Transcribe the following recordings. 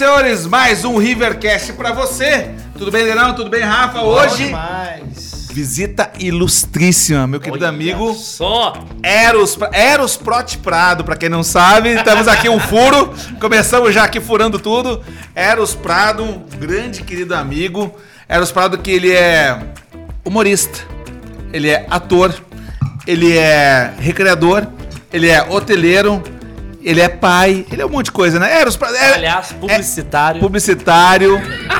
senhores, mais um Rivercast pra você. Tudo bem, Denão? Tudo bem, Rafa? Hoje, visita ilustríssima, meu querido amigo Só. Eros, Eros Prot Prado, pra quem não sabe. Estamos aqui um furo, começamos já aqui furando tudo. Eros Prado, um grande querido amigo. Eros Prado que ele é humorista, ele é ator, ele é recreador, ele é hoteleiro, ele é pai, ele é um monte de coisa, né? Eros é, Aliás, publicitário. publicitário,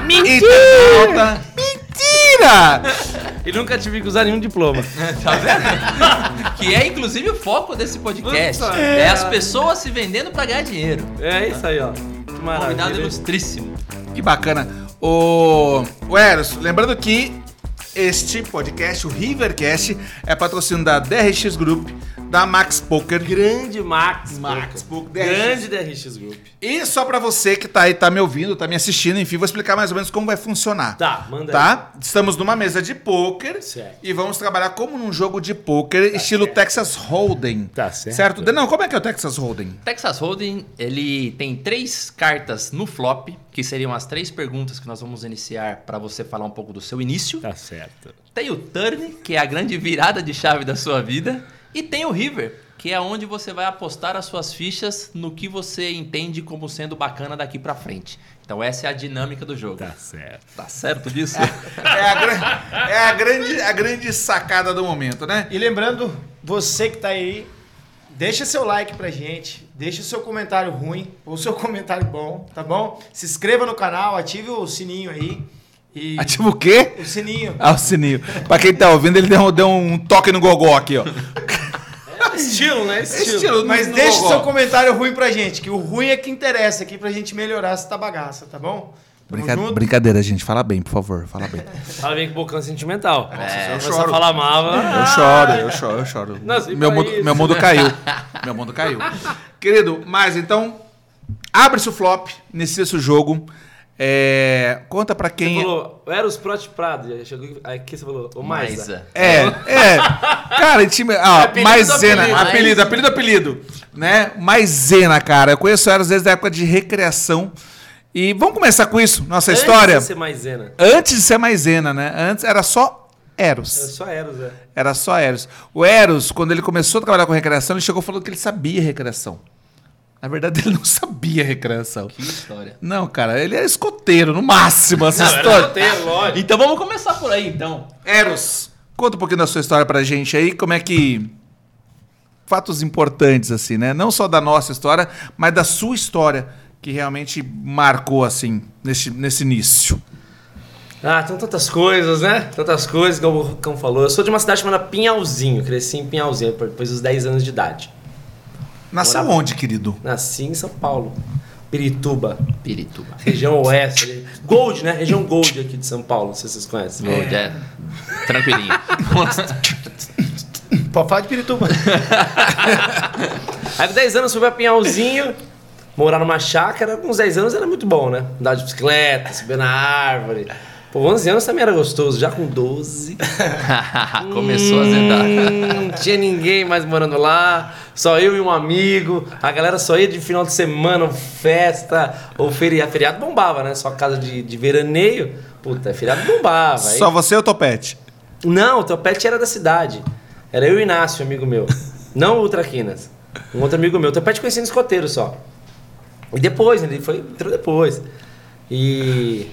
internauta. Mentira! E nunca tive que usar nenhum diploma. Tá vendo? que é inclusive o foco desse podcast. Puta, É, é. as pessoas se vendendo pra ganhar dinheiro. É isso aí, ó. Que Convidado ilustríssimo. Que bacana. O, o Eros, lembrando que este podcast, o Rivercast, é patrocínio da DRX Group, da Max Poker. Grande Max. Max Poker. Poker. Grande DRX Group. E só pra você que tá aí, tá me ouvindo, tá me assistindo, enfim, vou explicar mais ou menos como vai funcionar. Tá, manda Tá? Estamos numa mesa de poker Certo. e vamos trabalhar como num jogo de poker estilo Texas Hold'em. Tá certo. Certo? Não, como é que é o Texas Hold'em? Texas Hold'em, ele tem três cartas no flop, que seriam as três perguntas que nós vamos iniciar pra você falar um pouco do seu início. Tá certo. Tem o turn, que é a grande virada de chave da sua vida. E tem o river, que é onde você vai apostar as suas fichas no que você entende como sendo bacana daqui pra frente. Então essa é a dinâmica do jogo. Tá certo. Tá certo disso? É a, gran- é a grande, a grande sacada do momento, né? E lembrando, você que tá aí, deixa seu like pra gente, deixa seu comentário ruim ou seu comentário bom, tá bom? Se inscreva no canal, ative o sininho aí. E Ativa o quê? o sininho. Ah, o sininho. Pra quem tá ouvindo, ele deu, deu um toque no gogó aqui, ó. Estilo, né? Estilo. Estilo Mas no deixa gogó. seu comentário ruim pra gente, que o ruim é que interessa aqui pra gente melhorar essa bagaça, tá bom? Brinca- junto. Brincadeira, gente. Fala bem, por favor. Fala bem. Fala bem com o bocão sentimental. É, Se eu você choro. falar mal, Eu choro, eu choro, eu choro. Nossa, e meu, mundo, isso, meu mundo né? caiu. Meu mundo caiu. Querido, mas então, abre-se o flop, inicia-se o jogo. É, conta pra Você quem... falou, Eros Prot Prado. aí Chegou aqui você falou, o Maisa. É, é. Cara, time. Ah, Apelido maisena. do Apelido, apelido, apelido, apelido, Né? Maisena, cara. Eu conheço elas desde a época de recreação. E vamos começar com isso, nossa Antes história. de ser maisena. Antes de ser maisena, né? Antes era só Era Eros. só Eros, é. Era só Eros. O Eros, quando ele começou a trabalhar com recreação, ele chegou falando que ele sabia recreação. Na verdade, ele não sabia recreação. Que história. Não, cara, ele era escoteiro, no máximo, essa Não, era história. roteiro, lógico. Então vamos começar por aí, então. Eros, conta um pouquinho da sua história pra gente aí, como é que. Fatos importantes, assim, né? Não só da nossa história, mas da sua história, que realmente marcou, assim, nesse, nesse início. Ah, tem tantas coisas, né? Tantas coisas, como o Cão falou. Eu sou de uma cidade chamada Pinhalzinho. Cresci em Pinhalzinho, depois dos 10 anos de idade. Nasceu Morava- onde, querido? Nasci em São Paulo. Pirituba, Pirituba. região oeste. ali. Gold, né? Região Gold aqui de São Paulo, se vocês conhecem. Gold, é. Tranquilinho. Pode falar de Pirituba. Aí com 10 anos fui pra Pinhalzinho, morar numa chácara. Com uns 10 anos era muito bom, né? Andar de bicicleta, subir na árvore. Pô, 11 anos também era gostoso. Já com 12... Começou a zedar. Hum, Não tinha ninguém mais morando lá, só eu e um amigo. A galera só ia de final de semana, festa, ou feriado. Feriado bombava, né? Só casa de, de veraneio. Puta, feriado bombava. Aí- Só você ou o Topete? Não, o Topete era da cidade. Era eu e o Inácio, amigo meu. Não o Traquinas. Um outro amigo meu. O Topete conhecia no escoteiro só. E depois, ele foi, entrou depois. E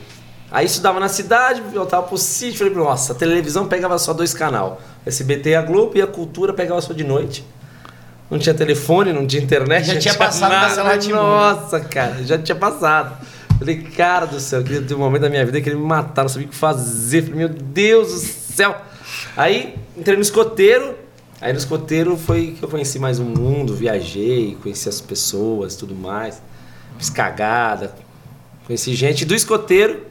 aí estudava na cidade, voltava pro sítio, falei, nossa, a televisão pegava só dois canal. SBT e a Globo e a Cultura pegava só de noite. Não tinha telefone, não tinha internet. Já tinha passado nada. dessa Latimona. Nossa, cara, já tinha passado. Falei, cara do céu, queria ter um momento da minha vida que ele me matar, não sabia o que fazer. Falei, meu Deus do céu. Aí entrei no escoteiro. Aí no escoteiro foi que eu conheci mais um mundo, viajei, conheci as pessoas tudo mais. Fiz cagada. Conheci gente do escoteiro.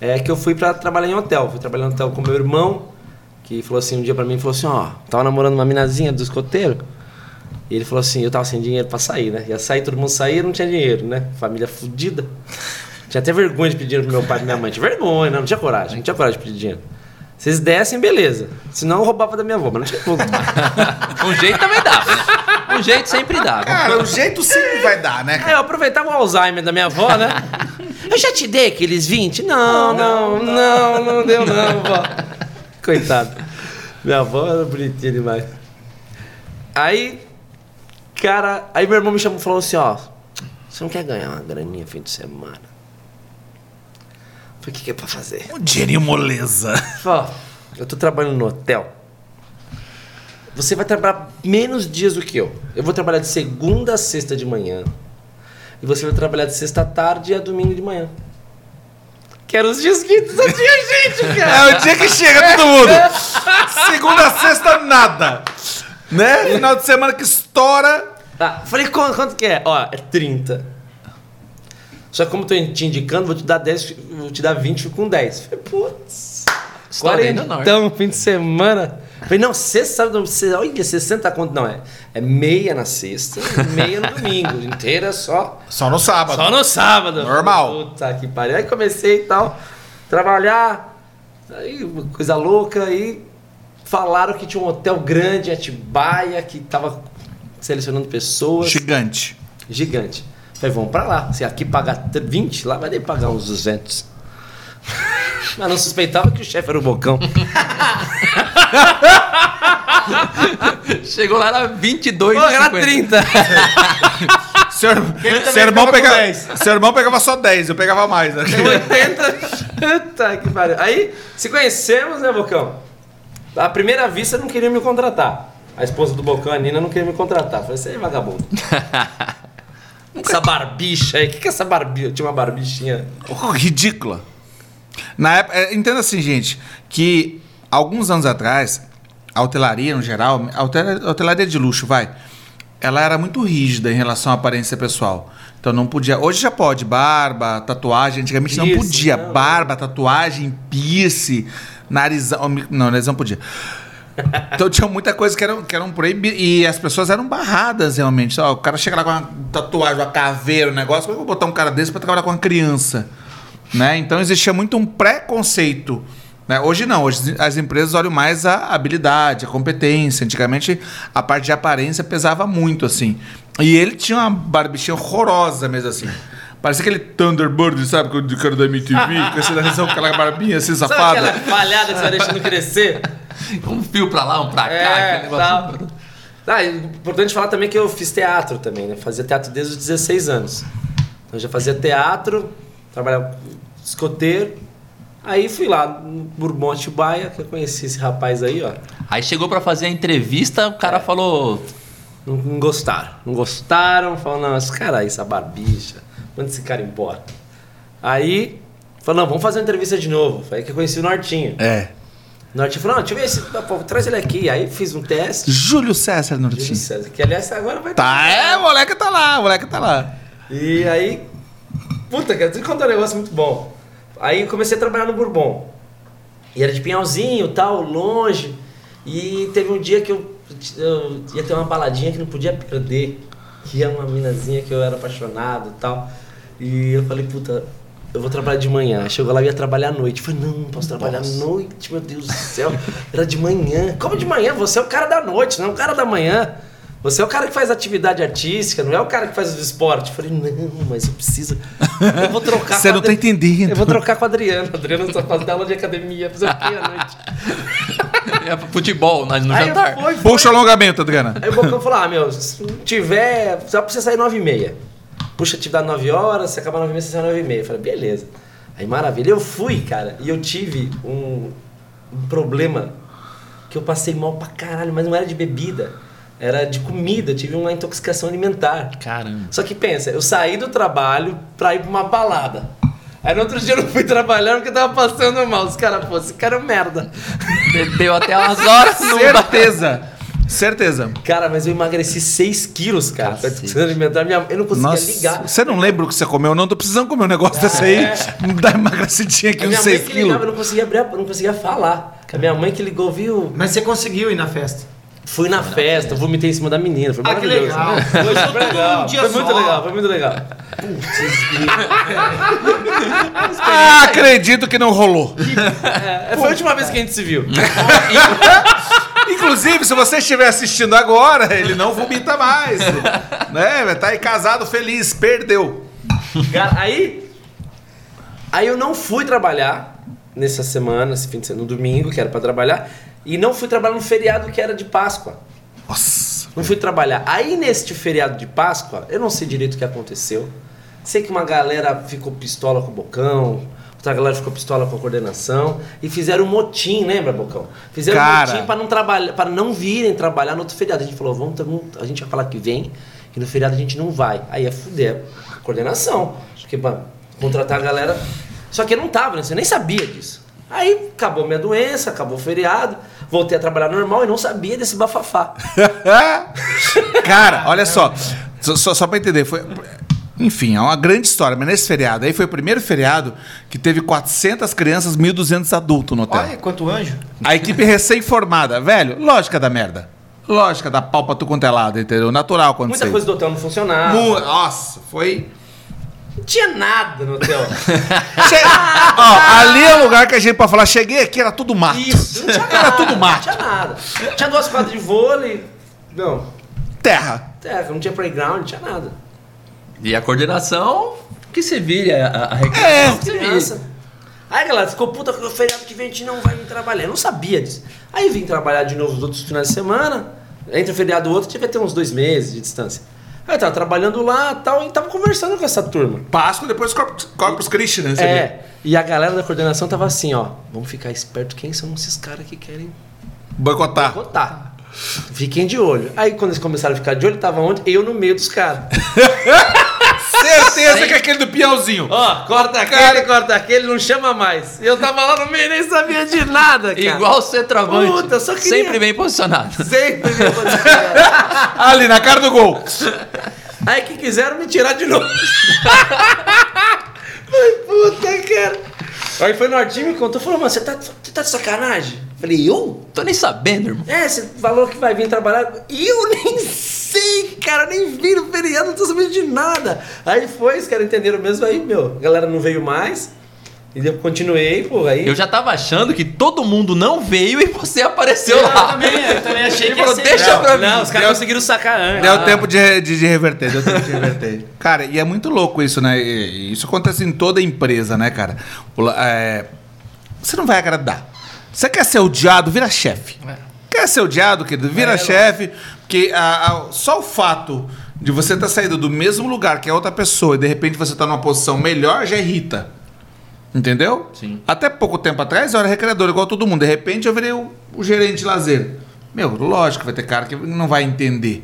É que eu fui pra trabalhar em hotel. Fui trabalhar em hotel com meu irmão, que falou assim um dia pra mim, falou assim, ó, tava namorando uma minazinha do escoteiro. E ele falou assim, eu tava sem dinheiro pra sair, né? Ia sair, todo mundo saía, não tinha dinheiro, né? Família fudida. Tinha até vergonha de pedir dinheiro pro meu pai e minha mãe. Tinha vergonha, não, não tinha coragem, não tinha coragem de pedir dinheiro. Vocês dessem, beleza. Senão eu roubava da minha avó, mas não tinha como. Um jeito também dava, né? Um jeito sempre dava. Cara, o jeito sempre vai dar, né? Aí eu aproveitava o Alzheimer da minha avó, né? Eu já te dei aqueles 20? Não, não, não, não deu não, vó. Coitado. Minha avó era bonitinha demais. Aí, cara, aí meu irmão me chamou e falou assim, ó, você não quer ganhar uma graninha fim de semana? Falei, o que, que é pra fazer? Um dinheirinho moleza. Ó, eu tô trabalhando no hotel. Você vai trabalhar menos dias do que eu. Eu vou trabalhar de segunda a sexta de manhã. E você vai trabalhar de sexta à tarde e a domingo de manhã. Que eram os dias que só tinha gente, cara. É o dia que chega todo mundo. Segunda, sexta, nada. Né? Final de semana que estoura. Tá, falei, quanto, quanto que é? Ó, é 30. Só que como eu tô te indicando, vou te dar 10, vou te dar 20 fico com 10. Falei, putz. Ainda não. Então, fim de semana. Falei, não, sexta, sábado, você- olha, 60 conto. Não, é, é meia na sexta, meia no domingo. Inteira só. Só no sábado. Só no sábado. Normal. Puta que pariu. Aí comecei e tal, trabalhar. Aí, uma coisa louca. Aí falaram que tinha um hotel grande em Atibaia, que tava selecionando pessoas. Gigante. Gigante. Falei, vamos pra lá. Se aqui pagar 20, lá vai que pagar uns 200. Mas não suspeitava que o chefe era o Bocão. Chegou lá, era 22 Pô, era 50. 30. Seu, seu, irmão pegava, 10. seu irmão pegava só 10, eu pegava mais. Né? 80. Puta que pariu. Aí, se conhecemos, né, Bocão? À primeira vista, não queria me contratar. A esposa do Bocão, a Nina, não queria me contratar. Falei, você é vagabundo. essa barbicha aí. O que, que é essa barbicha? Tinha uma barbichinha. Ridícula. Na época, é, entenda assim, gente, que alguns anos atrás, a hotelaria no geral, a hotel- a hotelaria de luxo, vai, ela era muito rígida em relação à aparência pessoal. Então não podia. Hoje já pode, barba, tatuagem. Antigamente não podia. não. Barba, tatuagem, piercing, narizão. Não, narizão podia. Então tinha muita coisa que eram, que eram proibidas. E as pessoas eram barradas realmente. Ó, o cara chega lá com uma tatuagem, uma caveira, um negócio. Como eu vou botar um cara desse pra trabalhar com uma criança? Né? Então existia muito um preconceito. né? Hoje não, hoje as empresas olham mais a habilidade, a competência. Antigamente a parte de aparência pesava muito, assim. E ele tinha uma barbichinha horrorosa mesmo assim. Parecia aquele Thunderbird, sabe? que O cara da MTV, com esse narizão, com aquela barbinha assim, Sabe safada. aquela falhada que você vai deixando crescer? Um fio pra lá, um pra cá, É, aquele tal. negócio. Ah, e importante falar também que eu fiz teatro também, né? Fazia teatro desde os 16 anos. Então eu já fazia teatro, trabalhava com escoteiro. Aí fui lá no Bourbon Atibaia, que eu conheci esse rapaz aí, ó. Aí chegou pra fazer a entrevista, o cara falou: Não, não gostaram. Não gostaram, falaram, não, esse cara aí, essa barbicha, manda esse cara embora. Aí, falou, não, vamos fazer uma entrevista de novo. Foi aí que eu conheci o Nortinho. É. O Nortinho falou, não, deixa eu ver esse, pô, traz ele aqui. Aí fiz um teste. Júlio César Júlio Nortinho. César, que aliás agora vai Tá, é, o moleque tá lá, o moleque tá lá. E aí, puta, cara, tu contar um negócio muito bom. Aí comecei a trabalhar no Bourbon. E era de Pinhalzinho, tal, longe. E teve um dia que eu, eu ia ter uma baladinha que não podia perder. Que é uma minazinha que eu era apaixonado e tal. E eu falei, puta, eu vou trabalhar de manhã. Chegou lá e ia trabalhar à noite. Eu falei, não, não posso trabalhar à noite, meu Deus do céu. Era de manhã. Como de manhã? Você é o cara da noite, não é o cara da manhã. Você é o cara que faz atividade artística, não é o cara que faz o esporte. Eu falei, não, mas eu preciso. Eu vou trocar Você com não tá Adri- entendendo. Eu vou trocar com a Adriana. A Adriana só faz aula de academia, fazer o quê à noite? é futebol no no Aí jantar. foi, foi. Puxa alongamento, Adriana. Aí o Bocão falou: ah, meu, se não tiver, só pra você sair 9 e meia. Puxa, atividade 9 horas, se acabar 9 e meia, você sai 9 e meia. Eu falei, beleza. Aí maravilha. Eu fui, cara, e eu tive um, um problema que eu passei mal pra caralho, mas não era de bebida. Era de comida, eu tive uma intoxicação alimentar. Caramba. Só que pensa, eu saí do trabalho pra ir pra uma balada. Aí no outro dia eu não fui trabalhar porque eu tava passando mal. Os caras, pô, esse cara é um merda. Bebeu até umas horas. Certeza. Certeza. Cara, mas eu emagreci 6 quilos, cara. Com a Cacete. alimentar, minha, eu não conseguia Nossa, ligar. você não lembra o que você comeu? Não tô precisando comer um negócio desse aí. Dá emagrecidinha aqui A uns minha mãe 6 que ligava, eu quilos. não conseguia abrir, a- eu não conseguia falar. A minha mãe que ligou, viu? Mas você conseguiu ir na festa. Fui na festa, vomitei em cima da menina. Foi Ah, que maravilhoso. legal. Foi legal. um dia foi muito só. legal, foi muito legal. Ah, acredito que não rolou. É, foi a última vez que a gente se viu. Inclusive, se você estiver assistindo agora, ele não vomita mais. Né? Tá aí casado feliz, perdeu. Cara, aí Aí eu não fui trabalhar nessa semana, esse fim de semana, no domingo, que era pra trabalhar, e não fui trabalhar no feriado que era de Páscoa. Nossa. Não fui trabalhar. Aí neste feriado de Páscoa, eu não sei direito o que aconteceu. Sei que uma galera ficou pistola com o Bocão, outra galera ficou pistola com a coordenação e fizeram um motim, lembra, Bocão? Fizeram Cara. um motim para não para não virem trabalhar no outro feriado. A gente falou, vamos, vamos- a gente vai falar que vem e no feriado a gente não vai. Aí ia fuder a coordenação, porque pra contratar a galera. Só que eu não tava, né? Você nem sabia disso. Aí acabou minha doença, acabou o feriado, voltei a trabalhar normal e não sabia desse bafafá. Cara, olha só. Só, só, só pra entender, foi. Enfim, é uma grande história, mas nesse feriado aí foi o primeiro feriado que teve 400 crianças, 1.200 adultos no hotel. Olha quanto anjo. A equipe recém-formada, velho, lógica da merda. Lógica da pau pra tu quanto é lado, entendeu? Natural acontecer. Muita coisa do hotel não funcionava. Mu- Nossa, foi. Não tinha nada no hotel. Che- Ó, ali é o lugar que a gente pode falar. Cheguei aqui, era tudo mato. Isso, não tinha nada. Era tudo mato. Não tinha nada. Tinha duas quadras de vôlei. Não, Terra. terra, não tinha playground, não tinha nada. E a coordenação, que se vire, a, a, a É. Criança. Aí, galera, ficou puta que o feriado que vem a gente não vai vir trabalhar. Eu não sabia disso. Aí vim trabalhar de novo os outros finais de semana. Entre um feriado e outro, tive ter uns dois meses de distância. Aí eu tava trabalhando lá e tal, e tava conversando com essa turma. Páscoa, depois Corpus, Corpus Christi, né? É, e a galera da coordenação tava assim, ó. Vamos ficar esperto quem são esses caras que querem Boicotar. botar. Fiquem de olho. Aí quando eles começaram a ficar de olho, tava onde? Eu no meio dos caras. Certeza que é aquele do peãozinho. Ó, corta aquele, corta aquele, não chama mais. E eu tava lá no meio e nem sabia de nada, cara. Igual centroavante. Puta, só queria- Sempre bem posicionado. Sempre me aconteceu. Ali, na cara do gol. Aí que quiseram me tirar de novo. Ai, puta, cara. Aí foi no time e me contou, falou, mano, você tá, você tá de sacanagem? Falei, eu? Tô nem sabendo, irmão. É, você falou que vai vir trabalhar. E eu nem sei, cara, eu nem vi no feriado, não tô sabendo de nada. Aí foi, os caras entenderam mesmo, aí, meu, a galera não veio mais. E eu continuei, pô, aí. Eu já tava achando que todo mundo não veio e você apareceu Eu lá. também, eu também achei Ele que ia falou, ser deixa igual. pra mim. Não, os caras conseguiram sacar antes. Deu tempo de, de, de reverter, deu tempo de reverter. Cara, e é muito louco isso, né? Isso acontece em toda empresa, né, cara? É, Você não vai agradar. Você quer ser odiado, vira chefe. Quer ser odiado, querido? Vira É, chefe. Porque a- a- só o fato de você estar saindo do mesmo lugar que a outra pessoa e de repente você tá numa posição melhor já irrita. Entendeu? Sim. Até pouco tempo atrás eu era recreador, igual todo mundo. De repente eu virei o, o gerente de lazer. Meu, lógico, vai ter cara que não vai entender.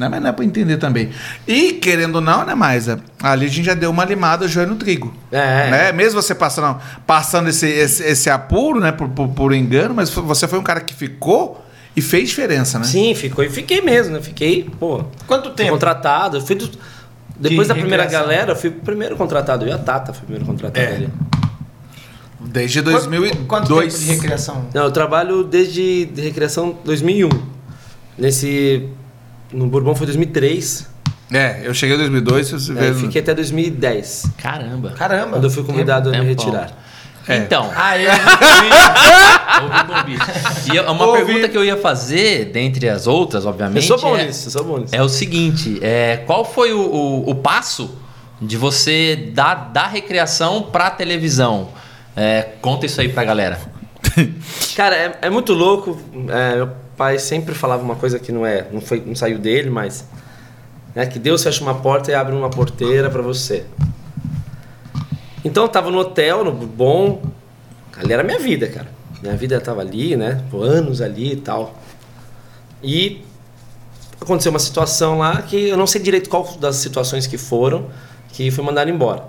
Né? Mas não é pra entender também. E, querendo ou não, né, Maisa? Ali a gente já deu uma limada joio no trigo. É. Né? Mesmo você passando, passando esse, esse, esse apuro, né, por, por, por engano, mas foi- você foi um cara que ficou e fez diferença, né? Sim, ficou e fiquei mesmo, né? Fiquei, pô. Quanto tempo? contratado. Fui do- Depois De da primeira recreação. galera, eu fui o primeiro contratado. Eu e a Tata fui o primeiro contratado É. ali. Desde Quanto- 2002. Quanto tempo de recreação? Não, eu trabalho desde de recreação 2001. Nesse. No Bourbon foi 2003. É, eu cheguei em 2002, você Aí vê. fiquei até 2010. Caramba. Caramba. Quando eu fui convidado a me retirar. É. Então, Ah, eu ouvi, ouvi. E é uma Ouvi. pergunta que eu ia fazer, dentre as outras, Eu obviamente. sou bom é, nisso, eu sou bom nisso. é o seguinte: é, qual foi o, o- o passo de você dar da recreação pra televisão? É, conta isso aí pra galera. Cara, é, é muito louco. É, meu pai sempre falava uma coisa que não é, não foi, não saiu dele, mas é que Deus fecha uma porta e abre uma porteira pra você. Então eu tava no hotel, no bom, ali era minha vida, cara. Minha vida tava ali, né? Anos ali e tal. E aconteceu uma situação lá que eu não sei direito qual das situações que foram que foi mandado embora.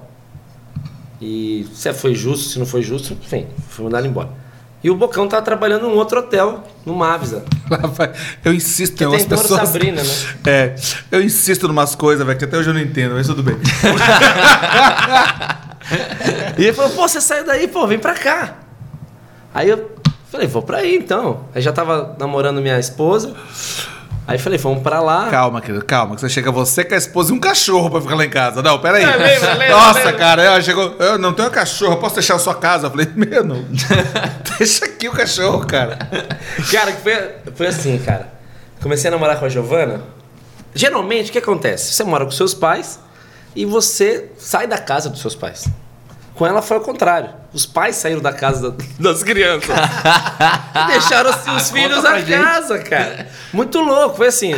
E se foi justo, se não foi justo, enfim, foi mandado embora. E o Bocão tava trabalhando num outro hotel, no Mavisa. Eu insisto Que em umas pessoas. Sabrina, né? É, eu insisto em umas coisas, velho, que até hoje eu não entendo, mas tudo bem. E ele falou, pô, você saiu daí, pô, vem pra cá. Aí eu falei, vou pra aí então. Aí já tava namorando minha esposa. Aí falei, vamos pra lá. Calma, querido, calma, que você chega você com a esposa e um cachorro pra ficar lá em casa. Não, peraí. É, lembra, lembra, Nossa, lembra. cara, eu, chegou, eu não tenho cachorro, posso deixar a sua casa? Eu falei, meu, não. deixa aqui o cachorro, cara. Cara, que foi, foi assim, cara. Comecei a namorar com a Giovana. Geralmente, o que acontece? Você mora com seus pais e você sai da casa dos seus pais. Com ela foi ao contrário. Os pais saíram da casa da- das crianças. e deixaram os, os filhos na casa, cara. Muito louco. Foi assim: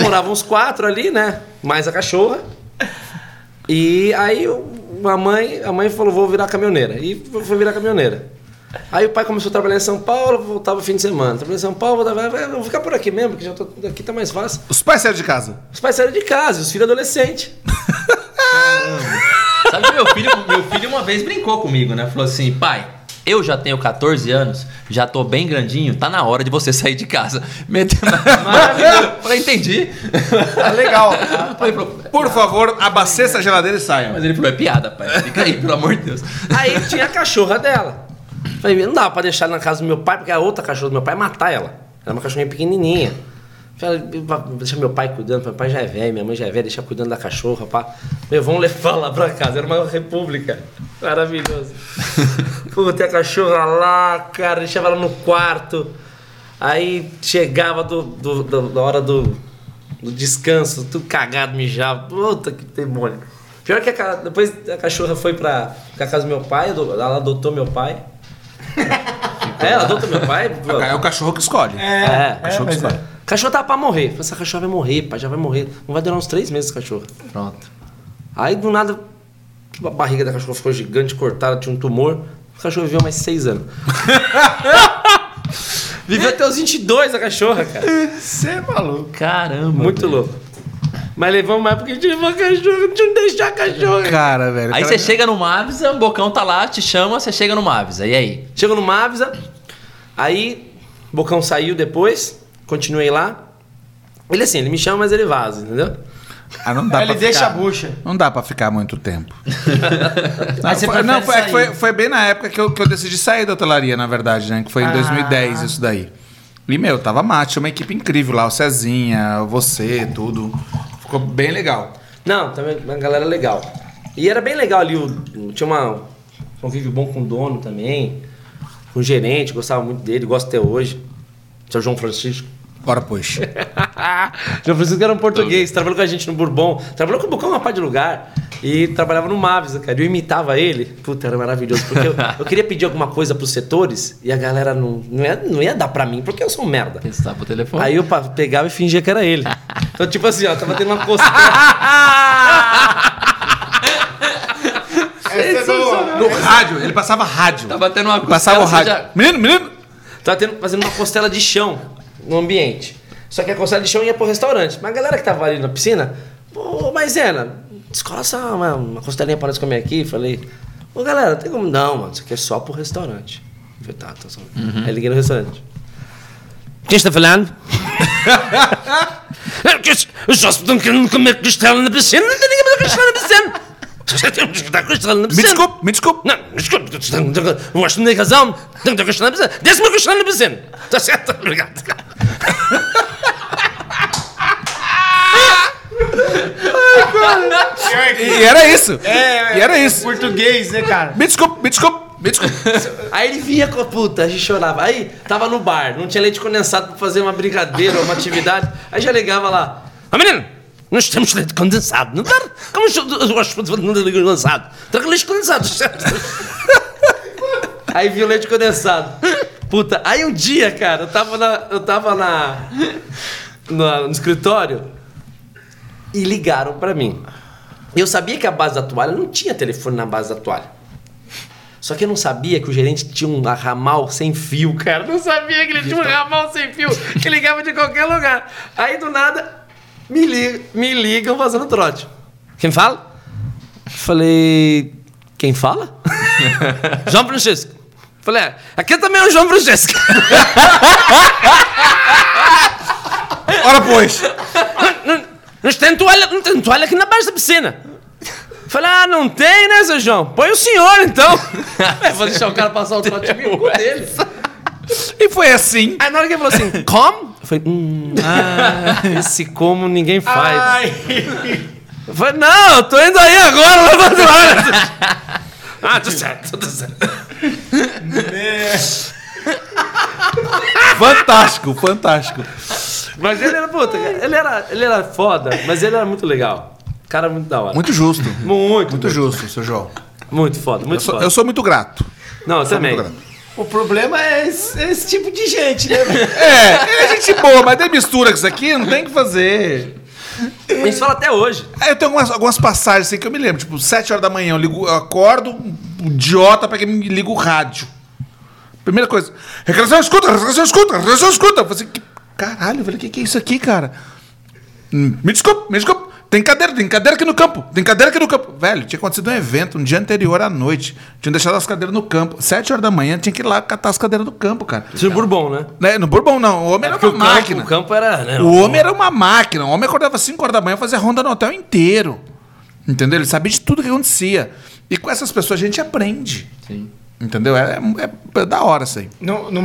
moravam uns quatro ali, né? Mais a cachorra. E aí o- a mãe, a mãe falou: vou virar caminhoneira. E foi virar caminhoneira. Aí o pai começou a trabalhar em São Paulo, voltava fim de semana. Trabalhava em São Paulo, voltava, "Ah, vou ficar por aqui mesmo, porque já tô, aqui tá mais fácil. Os pais saíram de casa. Os pais saíram de casa, os filhos adolescentes. Sabe que meu filho, meu filho uma vez brincou comigo, né? Falou assim, pai, eu já tenho 14 anos, já tô bem grandinho, tá na hora de você sair de casa. Meteu Maravilhoso. Falei, entendi. Tá legal. Falei, Por favor, abasteça a geladeira e saiam. Mas ele falou, é piada, pai. Fica aí, pelo amor de Deus. Aí tinha a cachorra dela. Falei, não dava pra deixar ela na casa do meu pai, porque a outra cachorra do meu pai ia matar ela. Era uma cachorrinha pequenininha. Deixar meu pai cuidando, meu pai já é velho, minha mãe já é velha, deixar cuidando da cachorra, pá. Meu, vamos levar lá pra casa, era uma república. Maravilhoso. Puta, a cachorra lá, cara, deixava ela no quarto. Aí chegava do, do- do- da hora do, do descanso, tudo cagado, mijado. Puta que demônio. Pior que a, depois a cachorra foi pra, pra casa do meu pai, ela adotou meu pai. é, ela adotou meu pai. É o cachorro que escolhe. É, cachorro que mas escolhe. Cachorro tava pra morrer. Falei, essa cachorra vai morrer, pai, já vai morrer. Não vai durar uns três meses esse cachorro. Pronto. Aí do nada, a barriga da cachorra ficou gigante, cortada, tinha um tumor. O cachorro viveu mais seis anos. viveu até os 22 a cachorra, cara. Você é maluco. Caramba. Muito velho. louco. Mas levamos mais porque a gente levou a cachorra, não tinha onde deixar a cachorra. Cara, velho. Aí cara- você chega no Mavisa, o Bocão tá lá, te chama, você chega no Mavisa. E aí? Chego no Mavisa, aí Bocão saiu depois, continuei lá. Ele assim, ele me chama, mas ele vaza, entendeu? Ah, não dá Aí pra ele deixa ficar. a bucha. Não dá pra ficar muito tempo. não, foi, não, foi, é que foi, foi bem na época que eu, que eu decidi sair da hotelaria, na verdade, né? Que foi em Ah. 2010 isso daí. E, meu, tava mate, uma equipe incrível lá, o Cezinha, você, tudo. Ficou bem legal. Não, também uma galera legal. E era bem legal ali, o, o- tinha uma, um convívio bom com o dono também, com o gerente, gostava muito dele, gosto até hoje. Seu João Francisco. Bora, pois. João Francisco era um português, trabalhou com a gente no Bourbon, trabalhou com o Bocão uma parte de lugar e trabalhava no Mavis, cara. Eu imitava ele, puta, era maravilhoso, porque eu, eu queria pedir alguma coisa pros setores e a galera não, não, ia, não ia dar pra mim, porque eu sou um merda. Pensar pro telefone. Aí eu pa- pegava e fingia que era ele. Então, tipo assim, ó, tava tendo uma costela. Essa é boa. No rádio, ele passava rádio. Tá batendo uma Passava o costela, você rádio. Menino, menino! Tava tendo, fazendo uma costela de chão no ambiente. Só que a costela de chão ia pro restaurante. Mas a galera que tava ali na piscina, pô, Maisena, descola só uma, uma costelinha para nós comer aqui. Falei, ô galera, tem como. Não, mano, isso aqui é só pro restaurante. Falei, tá, tá só. Aí liguei no restaurante. Quem está falando? É os- Os hóspedes não querem comer costela na piscina, não tem ninguém para costela na piscina. Na Me piscina. desculpe, me desculpe. Não, desculpe, eu acho que não tem razão. Tenho que questionar na piscina. Desce-me a questionar na piscina. Está certo? Obrigado. E era isso. É, E era isso. Português, né, cara? Me desculpe, me desculpe, me desculpe. Aí ele vinha com a puta, a gente chorava. Aí tava no bar, não tinha leite condensado pra fazer uma brincadeira, uma atividade. Aí já ligava lá. Ô menino, nós temos leite condensado. Não dá? Como eu gosto de leite condensado? Traga leite condensado. Aí viu o leite condensado. Puta, aí um dia, cara, eu tava na. Eu tava na. na- no escritório e ligaram pra mim. Eu sabia que a base da toalha não tinha telefone na base da toalha. Só que eu não sabia que o gerente tinha um ramal sem fio, cara. Não sabia que ele tinha um ramal sem fio, que ligava de qualquer lugar. Aí do nada, me, li me ligam fazendo trote. Quem fala? Falei. Quem fala? João Francisco. Falei, é, aqui também é o João Francisco. Ora, pois. Não tem toalha, não tem toalha aqui na base da piscina. Falei, ah, não tem, né, seu João? Põe o senhor, então. É, vou deixar o cara passar o trote comigo com dele. E foi assim. Aí na hora que ele falou assim, como? Eu falei, hum, ah, esse como ninguém faz. Ai. Eu falei, não, eu tô indo aí agora, levando hora. Ah, tudo certo, tudo certo. Fantástico, fantástico. Mas ele era, puta, ele era, ele era foda, mas ele era muito legal. Cara muito da hora. Muito justo. muito. Muito justo, seu João. Muito foda, Eu muito sou, foda. eu sou muito grato. Não, eu Sou também. O problema é esse, esse tipo de gente, né? velho? É, é gente boa, mas tem mistura com isso aqui, não tem o que fazer. A gente fala até hoje. Aí eu tenho algumas, algumas passagens assim que eu me lembro. Tipo, 7 horas da manhã eu, ligo, eu acordo, um idiota, pra que me liga o rádio. Primeira coisa, recreação escuta, recreação escuta, recreação escuta. Eu falei assim, que, caralho, eu falei, o que, que é isso aqui, cara? Hum, Me desculpa, me desculpa. Tem cadeira, tem cadeira aqui no campo. Tem cadeira aqui no campo. Velho, tinha acontecido um evento um dia anterior à noite. Tinham deixado as cadeiras no campo. Sete horas da manhã tinha que ir lá catar as cadeiras do campo, cara. Isso no Bourbon, né? Né, No Bourbon não, o homem era Porque uma o campo, máquina. o campo era. Né, O homem era uma máquina. O homem acordava 5 horas da manhã e fazia ronda no hotel inteiro. Entendeu? Ele sabia de tudo que acontecia. E com essas pessoas a gente aprende. Sim. Entendeu? É, é- é da hora isso aí. No, no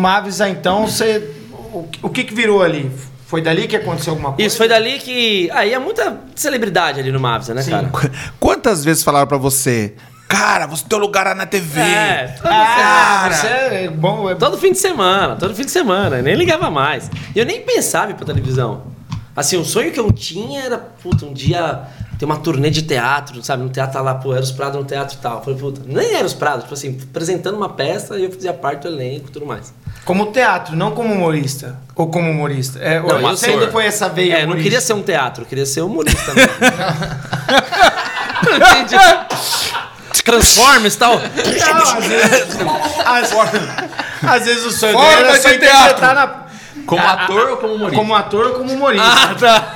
então, você. O, o que, que virou ali? Foi dali que aconteceu alguma coisa? Isso, foi dali que. Aí é muita celebridade ali no Mavs, né, Sim. cara? Qu- Quantas vezes falaram pra você, cara, você teu lugar é na TV? É, todo, Ah, você é bom. É... todo fim de semana, todo fim de semana, eu nem ligava mais. E eu nem pensava em ir pra televisão. Assim, o sonho que eu tinha era, puta, um dia ter uma turnê de teatro, sabe? No teatro tá lá, pô, Eros Prado no teatro e tal. Eu falei, puta, nem Eros Prado, tipo assim, apresentando uma peça e eu fazia parte do elenco e tudo mais. Como teatro, não como humorista. Ou como humorista. É, Não, você ator. ainda foi essa veia. É, eu não humorista. queria ser um teatro, eu queria ser humorista mesmo. Entendi. Transformers e tal. Não, às vezes. às, às vezes o sonho Forma dele era só teatro. interpretar na, Como ator ou como humorista? como ator ou como humorista. Ah, tá.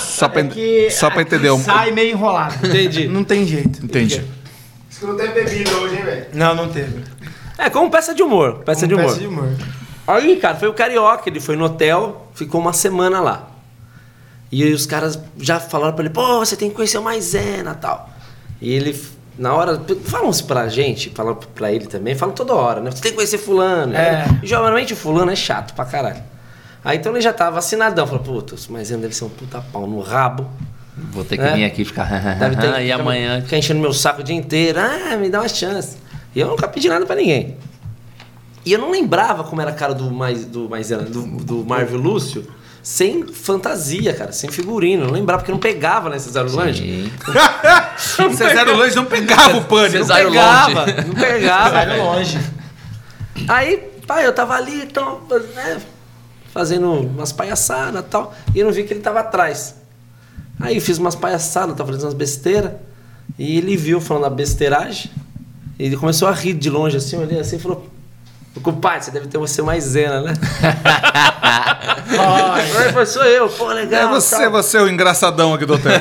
Só pra, É que só pra entender. um- Sai meio enrolado. Entendi. Não tem jeito. Entendi. Isso que não teve bebida hoje, hein, velho? Não, não teve. É, como peça de humor. Peça de Como humor. peça de humor. Aí, cara, foi o Carioca, ele foi no hotel, ficou uma semana lá. E aí os caras já falaram pra ele, pô, você tem que conhecer o Maisena e tal. E ele, na hora, falam isso pra gente, falam pra ele também, falam toda hora, né? Você tem que conhecer fulano. É. E geralmente o fulano é chato pra caralho. Aí então ele já tava vacinadão, falou, puta, o Maisena deve ser um puta pau no rabo. Vou ter que É. vir aqui ficar. Deve ter, e amanhã. Ficar enchendo meu saco o dia inteiro. Ah, me dá uma chance. E eu nunca pedi nada pra ninguém. E eu não lembrava como era a cara do, mais, do, Maisena, do, do Marvel Lúcio sem fantasia, cara, sem figurino. Eu não lembrava, porque não pegava né, Cesário Lange. Sim. Cesário Lange não pegava o pânico. Não Cesário pegava, longe. não pegava. Longe. Aí, pai, eu tava ali, então, né, fazendo umas palhaçadas e tal, e eu não vi que ele tava atrás. Aí eu fiz umas palhaçadas, tava fazendo umas besteiras, e ele viu falando a besteiragem, ele começou a rir de longe assim, olhei assim e falou: Compadre, você deve ter você mais zena, né? Foi, sou eu, pô, legal. É você, tal. você é o engraçadão aqui do hotel.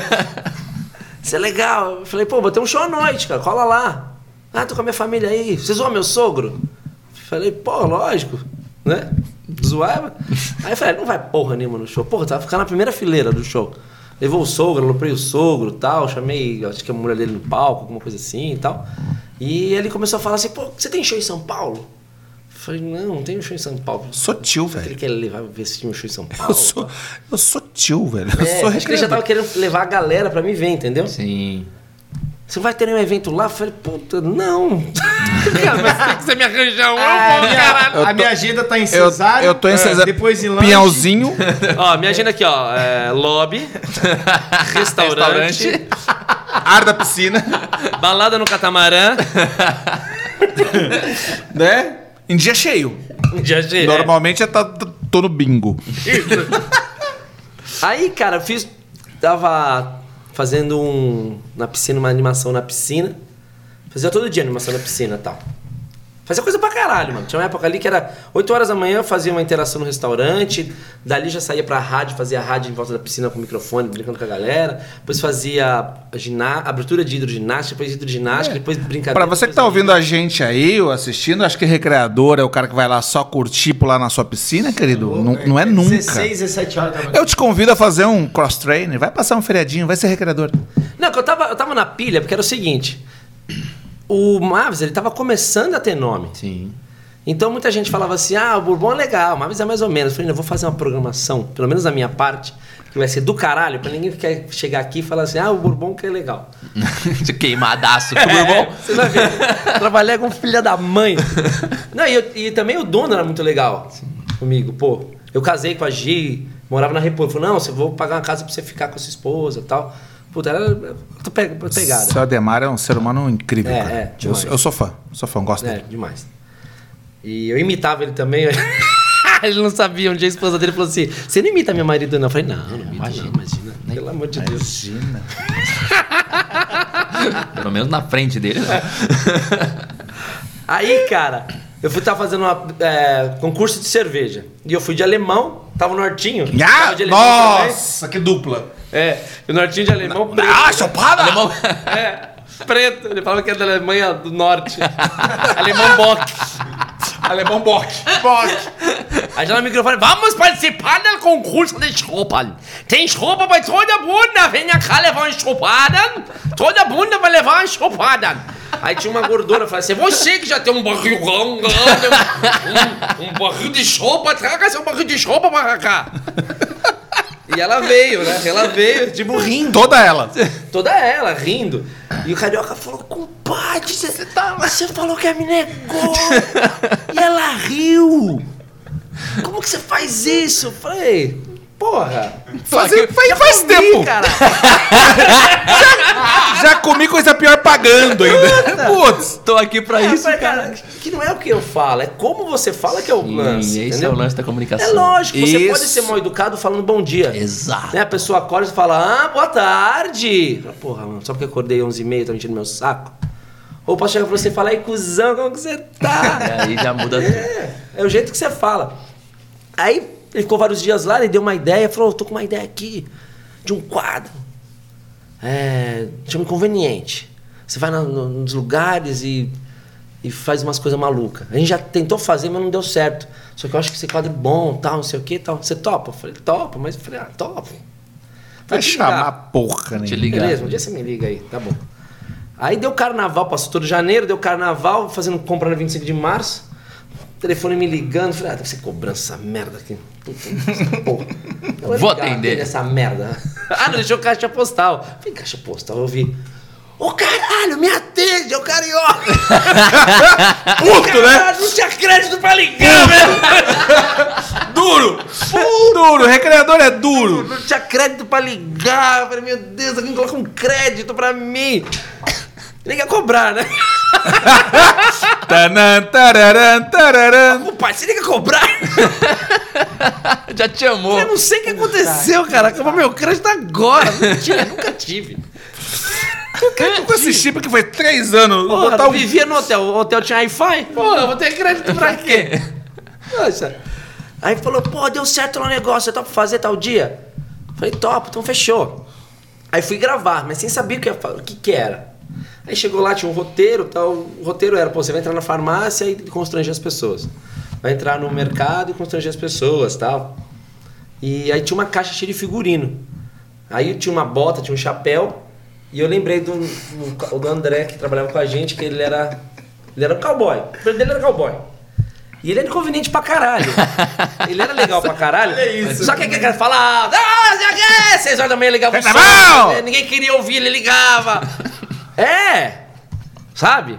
Isso é legal. Eu falei, pô, vou ter um show à noite, cara, cola lá. Ah, tô com a minha família aí. Vocês zoam meu sogro? Falei, pô, lógico, né? Zoava. Aí eu falei, não vai porra nenhuma no show. Porra, tava ficando na primeira fileira do show. Levou o sogro, aloprei o sogro e tal, chamei, acho que a mulher dele no palco, alguma coisa assim e tal. E ele começou a falar assim, pô, você tem show em São Paulo? Eu falei, não, não tenho show em São Paulo. Sou tio, que ele velho. quer levar ver se tinha um show em São Paulo? Eu sou, eu sou tio, velho. Eu É, sou acho que ele já tava querendo levar a galera pra me ver, entendeu? Sim. Você vai ter nenhum evento lá? Eu falei, puta, não. cara, mas tem que você me arranjar um, eu A vou, minha, caralho. a minha agenda tá em Eu, cesário. eu tô em é, Cesário. Depois em lanche. Pinhalzinho. Ó, minha agenda aqui, ó. É, lobby, restaurante, Restaurante. Ar da piscina. balada no catamarã. né? Em dia cheio. Já cheio, é. Normalmente é tá, tô no bingo. Aí, cara, eu fiz. Tava fazendo um. Na piscina, uma animação na piscina. Fazia todo dia animação na piscina e tal. Fazia coisa pra caralho, mano. Tinha uma época ali que era 8 horas da manhã, eu fazia uma interação no restaurante. Dali já saía pra rádio, fazia rádio em volta da piscina com o microfone, brincando com a galera. Depois fazia giná abertura de hidroginástica, depois hidroginástica, depois brincadeira. Pra você que tá ouvindo a gente aí, ou assistindo, acho que recreador é o cara que vai lá só curtir pular na sua piscina, querido. Não, não é nunca. 16, 17 horas da manhã. Eu te convido a fazer um cross-trainer. Vai passar um feriadinho, vai ser recreador. Não, que eu tava, eu tava na pilha, porque era o seguinte. O Mavis, ele tava começando a ter nome. Sim. Então muita gente falava assim: ah, o Bourbon é legal, o Mavis é mais ou menos. Eu falei, não, eu vou fazer uma programação, pelo menos da minha parte, que vai ser do caralho, pra ninguém ficar, chegar aqui e falar assim: ah, o Bourbon que é legal. De Queimadaço com o Bourbon. Você vai ver. Trabalhar com filha da mãe. Não, e, eu- e também o dono era muito legal comigo, pô. Eu casei com a Gi, morava na República. Falou, não, você vou pagar uma casa pra você ficar com a sua esposa e tal. Puta, era outra pe- pegada. Seu Ademar é um ser humano incrível, É, cara. é, eu, demais. eu sou fã, sou fã, gosto É, dele. demais. E eu imitava ele também. ele não sabia. Um dia a esposa dele falou assim: Você não imita meu marido, não? Eu falei: Não, não imito, Imagina. não, imagina. Pelo amor de Deus. Imagina. Pelo menos na frente dele, né? Aí, cara, eu fui estar fazendo uma, é, concurso de cerveja. E eu fui de alemão, tava no Nortinho. Ah, tava de alemão nossa, que dupla. É, e o Nortinho de alemão preto. Ah, chopada! Alemão. É, preto. Ele falava que é da Alemanha do Norte. alemão Bock. Alemão Bock. Bock. Aí já no microfone, vamos participar do concurso de Schruppern. Tem Schruppern bei toda Bunda. Venha cá levar um Schruppern. Toda Bunda vai levar um Schruppern. Aí tinha uma gordura, falava assim, você que já tem um barrilão grande, um, um barril de chopa, traga seu barril de chopa pra cá. E ela veio, né? Ela veio, tipo, rindo. Toda ela. Toda ela rindo. E o carioca falou: compadre, você, tá, você falou que a mina é gorda. e ela riu. Como que você faz isso? Eu falei: porra. Faz, faz, faz comi, tempo. cara. Já comi coisa pior pagando ainda. Putz. Tô aqui pra Eu isso, falei, cara. cara, que não é o que eu falo, é como você fala que é o lance. Sim, esse é entendeu? o lance da comunicação. É lógico, você Isso. pode ser mal educado falando bom dia. Exato. Né? A pessoa acorda e fala, ah, boa tarde. Porra, mano, só porque eu acordei 11h30, tá mentindo meu saco. Ou posso chegar pra você e falar, ei, cuzão, como que você tá? E aí já muda tudo. é, é o jeito que você fala. Aí ele ficou vários dias lá, ele deu uma ideia, falou, tô com uma ideia aqui, de um quadro. É, chama inconveniente. Você vai na- no- nos lugares e, e faz umas coisas malucas. A gente já tentou fazer, mas não deu certo. Só que eu acho que esse quadro é bom, tal, não sei o que, tal. Você topa? Eu falei, topa, mas eu falei, ah, topa. Vai chamar porra, né? Te ligar. Beleza, um dia você me liga aí, tá bom. Aí deu carnaval, passou todo janeiro, deu carnaval, fazendo compra no 25 de março. Telefone me ligando, falei, ah, deve ser cobrança essa merda aqui. Porra. Eu Vou ligar, atender. Essa merda. Ah, não deixou caixa postal. Falei, caixa postal, eu vi. Ô caralho, me atende, é o carioca! Puto, né? Não tinha crédito pra ligar, velho! Duro. Duro. Recreador é duro. Não tinha crédito pra ligar. Eu falei, meu Deus, alguém coloca um crédito pra mim. Liga a cobrar, né? Tanan, tararan, tararan. Ô pai, você liga cobrar? Já te amou. Eu não sei o que aconteceu, cara. Acabou meu crédito agora. Tinha, nunca tive. Com esse chip que foi três anos. Porra, botar eu um... vivia no hotel. O hotel tinha Wi-Fi. Porra, eu vou ter crédito pra quê? Poxa. Aí falou, pô, deu certo lá o negócio. Você topa fazer tal dia? Falei, topo, então fechou. Aí fui gravar, mas sem saber o que, ia o que, que era. Aí chegou lá, tinha um roteiro tal. O roteiro era, pô, você vai entrar na farmácia e constranger as pessoas. Vai entrar no mercado e constranger as pessoas tal. E aí tinha uma caixa cheia de figurino. Aí tinha uma bota, tinha um chapéu. E eu lembrei do, do, André, que trabalhava com a gente, que ele era. Ele era um cowboy. O filho dele era cowboy. E ele era inconveniente pra caralho. Ele era legal pra caralho. Só que aquele cara falava, ah, seis horas da manhã ligava o som, ninguém queria ouvir, ele ligava. É! Sabe?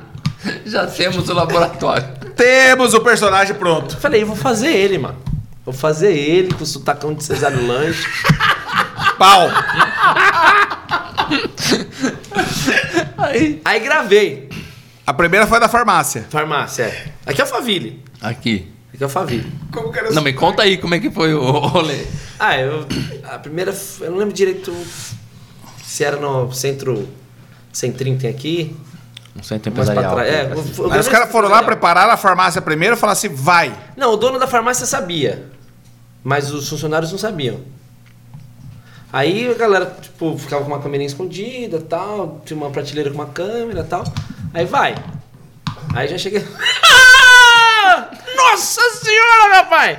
Já temos o laboratório. Temos o personagem pronto. Falei, eu vou fazer ele, mano. Vou fazer ele com o sotacão de Cesário Lanche. Pau. Aí. Aí gravei. A primeira foi da farmácia. Farmácia, é. Aqui é o Faville. Aqui. Aqui é o Faville. Como que era Não, me conta aí como é que foi o rolê. Ah, eu. A primeira. Eu não lembro direito se era no centro. Centrinho que tem aqui. Um centro Mais pra empresarial. trás. É, o- o Aí os caras foram lá, prepararam a farmácia primeiro e falaram assim: vai. Não, o dono da farmácia sabia. Mas os funcionários não sabiam. Aí a galera, tipo, ficava com uma câmera escondida tal, tinha uma prateleira com uma câmera e tal. Aí vai. Aí já cheguei. Nossa senhora, meu pai!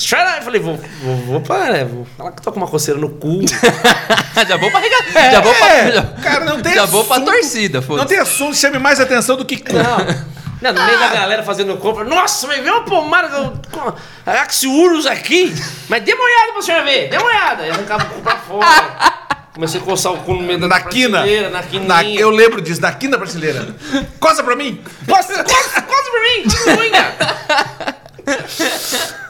Espera aí, falei, vou, vou, vou para, né? Vou falar que eu tô com uma coceira no cu. já vou pra regar. já vou pra. É, Já, cara, não tem já vou pra assunto. torcida, Não foda tem assunto que chame mais atenção do que cu. Não. Não, no meio da galera fazendo compra. Nossa, mas vê uma pomada com- Axiurus aqui. Mas dê uma olhada pra senhora ver. Dê uma olhada. Aí arrancava o cu pra fora. Comecei a coçar o cu no meio da Na quina. Na quininha. Na- eu lembro disso, na quina brasileira. Coça pra mim. Costa, costa, costa pra mim. Unha.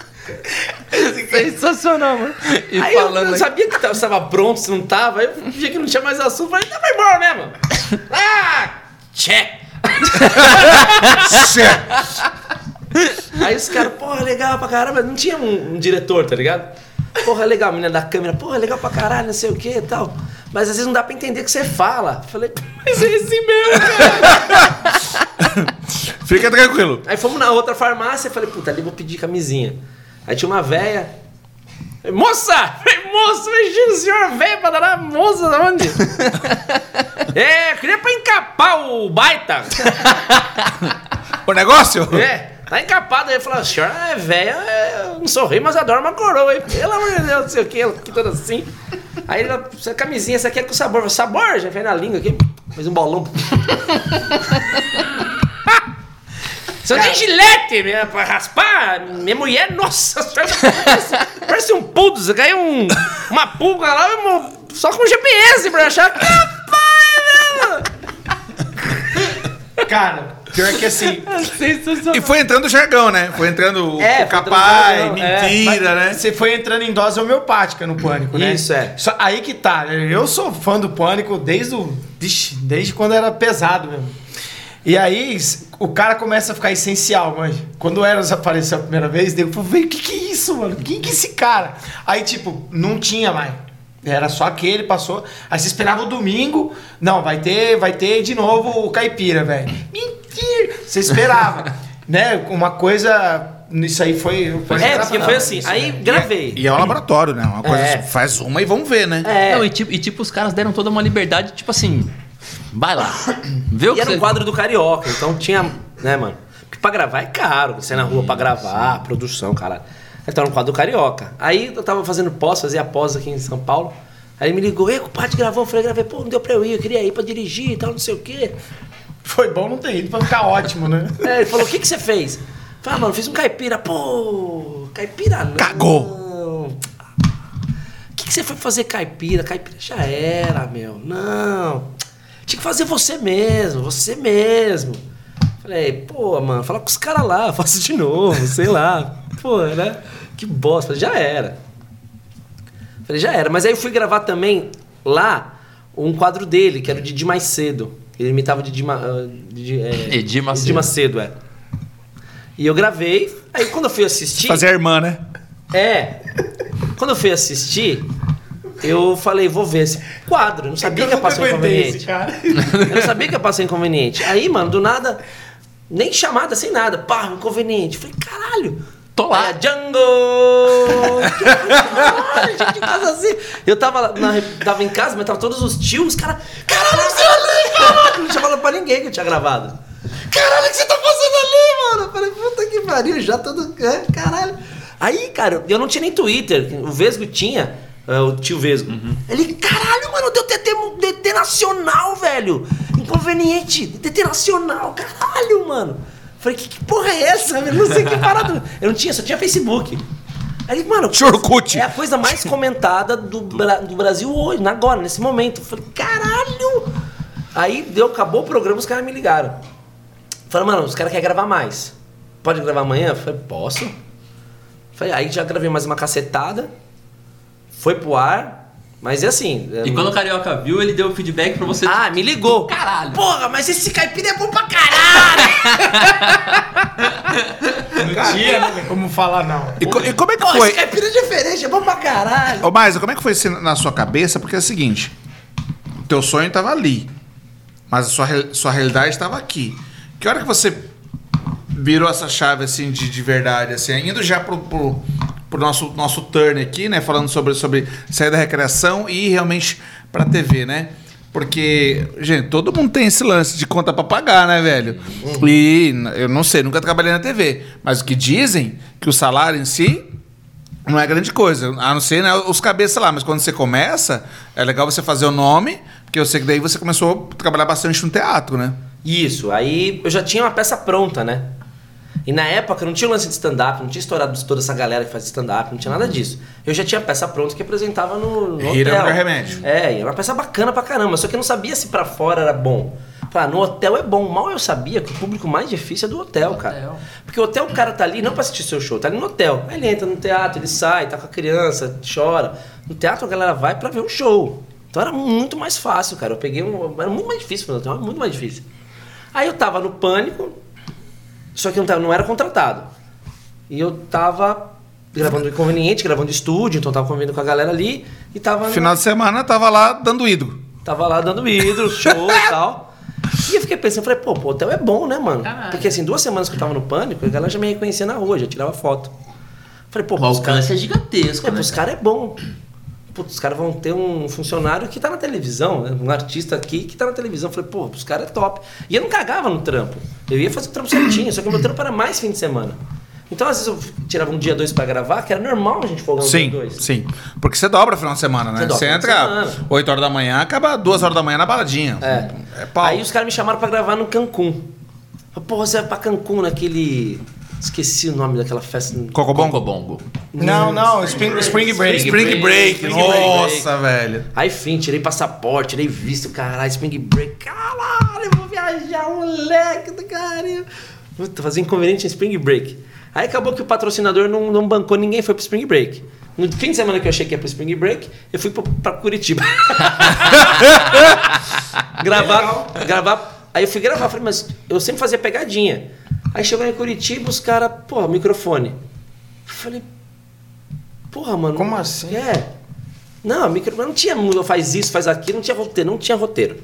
Sensacional, mano. E aí eu falando não aqui- sabia que tava, se tava pronto, se não tava. Aí eu fingia que não tinha mais assunto. Falei, tá, vai embora mesmo. Ah, tchê. Aí os caras, porra, legal pra caramba. Não tinha um, um diretor, tá ligado? Porra, legal, a menina da câmera, porra, legal pra caralho, não sei o que e tal. Mas às vezes não dá pra entender o que você fala. Falei, mas é esse mesmo, cara. Fica tranquilo. Aí fomos na outra farmácia e falei, puta, ali vou pedir camisinha. Aí tinha uma véia. Falei, Moça! Falei, moça, imagina o senhor velho pra dar moça da onde? é, queria pra encapar o baita. O negócio? É, tá encapado. Aí eu falei, a senhora é velha, é, eu não sou rei, mas adoro uma coroa, hein? Pelo amor de Deus, não sei o que, ela aqui toda assim. Aí ela, essa camisinha, essa aqui é com sabor. Sabor? Já fez na língua aqui, fez um bolão. Você não tem gilete minha, pra raspar? Minha mulher, nossa parece, parece um pudo. Você caiu um, uma pulga lá, só com GPS pra achar. Rapaz! Cara, pior que assim. Sensacional. E foi entrando o jargão, né? Foi entrando É, o foi capai, entrando o jargão, é. mentira, né? Você foi entrando em dose homeopática no pânico, né? Isso, é. Só- aí que tá. Eu sou fã do pânico desde o. Vixe, desde quando era pesado mesmo. E aí, o cara começa a ficar essencial, mano. Quando o Eros apareceu a primeira vez, eu falei, o que que é isso, mano? Quem que é esse cara? Aí, tipo, não tinha mais. Era só aquele, passou. Aí você esperava o domingo. Não, vai ter, vai ter de novo o caipira, velho. Mentira! Você esperava. né? Uma coisa. Isso aí foi. foi É, porque foi assim. Isso, Aí né? gravei. E é um laboratório, né? Uma coisa, É. faz uma e vamos ver, né? É. Não, e tipo, e tipo, os caras deram toda uma liberdade, tipo assim. Vai lá. Vê o E que era um quadro do Carioca, então tinha, né, mano? Porque pra gravar é caro, você ir na rua pra gravar, produção, caralho. Então era um quadro do Carioca. Aí eu tava fazendo pós, fazia pós aqui em São Paulo. Aí ele me ligou, ei, compadre, gravou? Eu falei, gravei, pô, não deu pra eu ir, eu queria ir pra dirigir e tal, não sei o quê. Foi bom não ter ido pra ficar ótimo, né? É, ele falou, o que que você fez? Falei, ah, mano, fiz um caipira. Pô, caipira não. Cagou. O que, que você foi fazer caipira? Caipira já era, meu. Não. Tinha que fazer você mesmo, você mesmo. Falei, pô, mano, fala com os caras lá, faço de novo, sei lá. Pô, né? Que bosta. Falei, já era. Falei, já era. Mas aí eu fui gravar também lá um quadro dele, que era o Didi Mais Cedo. Ele imitava o Didi, Ma, ah, Didi, é, Edir Macedo. Didi Macedo, é. E eu gravei. Aí quando eu fui assistir. Fazer a irmã, né? É. Quando eu fui assistir, eu falei, vou ver esse quadro. Eu não sabia que ia passar inconveniente. Eu não sabia que ia passar inconveniente. Aí, mano, do nada, nem chamada, sem nada. Pá, inconveniente. Falei, caralho. Tô lá. Aí, Django! Caralho, gente casa assim. Eu tava, lá na- tava em casa, mas tava todos os tios, os caras. Caralho, você ali, caralho! Não tinha falado pra ninguém que eu tinha gravado. Caralho, o que você tá fazendo ali, mano? Eu falei, puta que pariu, já todo. é, Caralho. Aí, cara, eu não tinha nem Twitter. O Vesgo tinha, é, o tio Vesgo. Ele, caralho, mano, deu TT, DT nacional, velho. Inconveniente, DT nacional, caralho, mano. Falei, que, que porra é essa? Eu não sei que parada. Eu não tinha, só tinha Facebook. Aí, mano, Orkut. é a coisa mais comentada do, Bra- do Brasil hoje, agora, nesse momento. Eu falei, caralho! Aí deu, acabou o programa, os caras me ligaram. Falaram, mano, os caras querem gravar mais. Pode gravar amanhã? Eu falei, posso. Falei, aí já gravei mais uma cacetada. Foi pro ar. Mas é assim. é- E quando o Carioca viu, ele deu o feedback pra você. Ah, me ligou. Caralho. Porra, mas esse caipira é bom pra caralho! Não tinha né, como falar, não. E, co- e como é que Porra, foi? esse caipira é diferente, é bom pra caralho! Ô, Maisa, como é que foi isso na sua cabeça? Porque é o seguinte, o teu sonho tava ali, mas a sua, sua realidade estava aqui. Que hora que você virou essa chave, assim, de, de verdade, assim, indo já pro, pro, pro nosso, nosso turn aqui, né, falando sobre, sobre sair da recreação e realmente pra TV, né? Porque, gente, todo mundo tem esse lance de conta pra pagar, né, velho? E eu não sei, nunca trabalhei na TV, mas o que dizem que o salário em si não é grande coisa, a não ser né, os cabeças lá, mas quando você começa, é legal você fazer o nome, porque eu sei que daí você começou a trabalhar bastante no teatro, né? Isso, aí eu já tinha uma peça pronta, né? E na época não tinha lance de stand-up, não tinha estourado toda essa galera que faz stand-up, não tinha nada disso. Eu já tinha peça pronta que apresentava no, no é o hotel. melhor remédio. É, e era uma peça bacana pra caramba, só que eu não sabia se pra fora era bom. Falei, ah, no hotel é bom. Mal eu sabia que o público mais difícil é do hotel, cara. Hotel. Porque o hotel, o cara tá ali não pra assistir seu show, tá ali no hotel. Aí ele entra no teatro, ele sai, tá com a criança, chora. No teatro a galera vai pra ver um show. Então era muito mais fácil, cara. Eu peguei um. Era muito mais difícil, no hotel, era muito mais difícil. Aí eu tava no pânico, só que eu não, tava- não era contratado. E eu tava gravando inconveniente, gravando estúdio, então eu tava convivendo com a galera ali e tava. Final de semana tava lá dando ídolo. Tava lá dando vidro, show e tal. E eu fiquei pensando, falei, pô, o hotel é bom, né, mano? Caralho. Porque assim, duas semanas que eu tava no pânico, a galera já me reconhecia na rua, já tirava foto. Falei, pô, O alcance é gigantesco, É, né? os caras é bom. Putz, os caras vão ter um funcionário que tá na televisão, né? um artista aqui que tá na televisão. Falei, pô, os caras é top. E eu não cagava no trampo. Eu ia fazer o trampo certinho, só que o meu trampo era mais fim de semana. Então, às vezes, eu tirava um dia dois pra gravar, que era normal a gente folgar um Sim, dia dois. sim. Porque você dobra final de semana, né? Você Você entra semana. 8 horas da manhã, acaba 2 horas da manhã na baladinha. É. É pau. Aí os caras me chamaram pra gravar no Cancún. Porra, você vai pra Cancún naquele. Esqueci o nome daquela festa. Cocobongo? Cocobongo. Não, não, Spring, Spring Break. Spring Break. Spring Nossa, velho. Aí, enfim, tirei passaporte, tirei visto, caralho, Spring Break. Caralho, eu vou viajar, moleque do caralho. Puta, fazer inconveniente em Spring Break. Aí acabou que o patrocinador não, não bancou ninguém, foi pro Spring Break. No fim de semana que eu achei que ia pro Spring Break, eu fui pro, pra Curitiba. gravar, gravar. Aí eu fui gravar, falei, mas eu sempre fazia pegadinha. Aí chegou em Curitiba, os caras, porra, microfone. Eu falei, porra, mano. Como assim? É. Não, micro, não tinha mundo, faz isso, faz aquilo, não tinha roteiro, não tinha roteiro.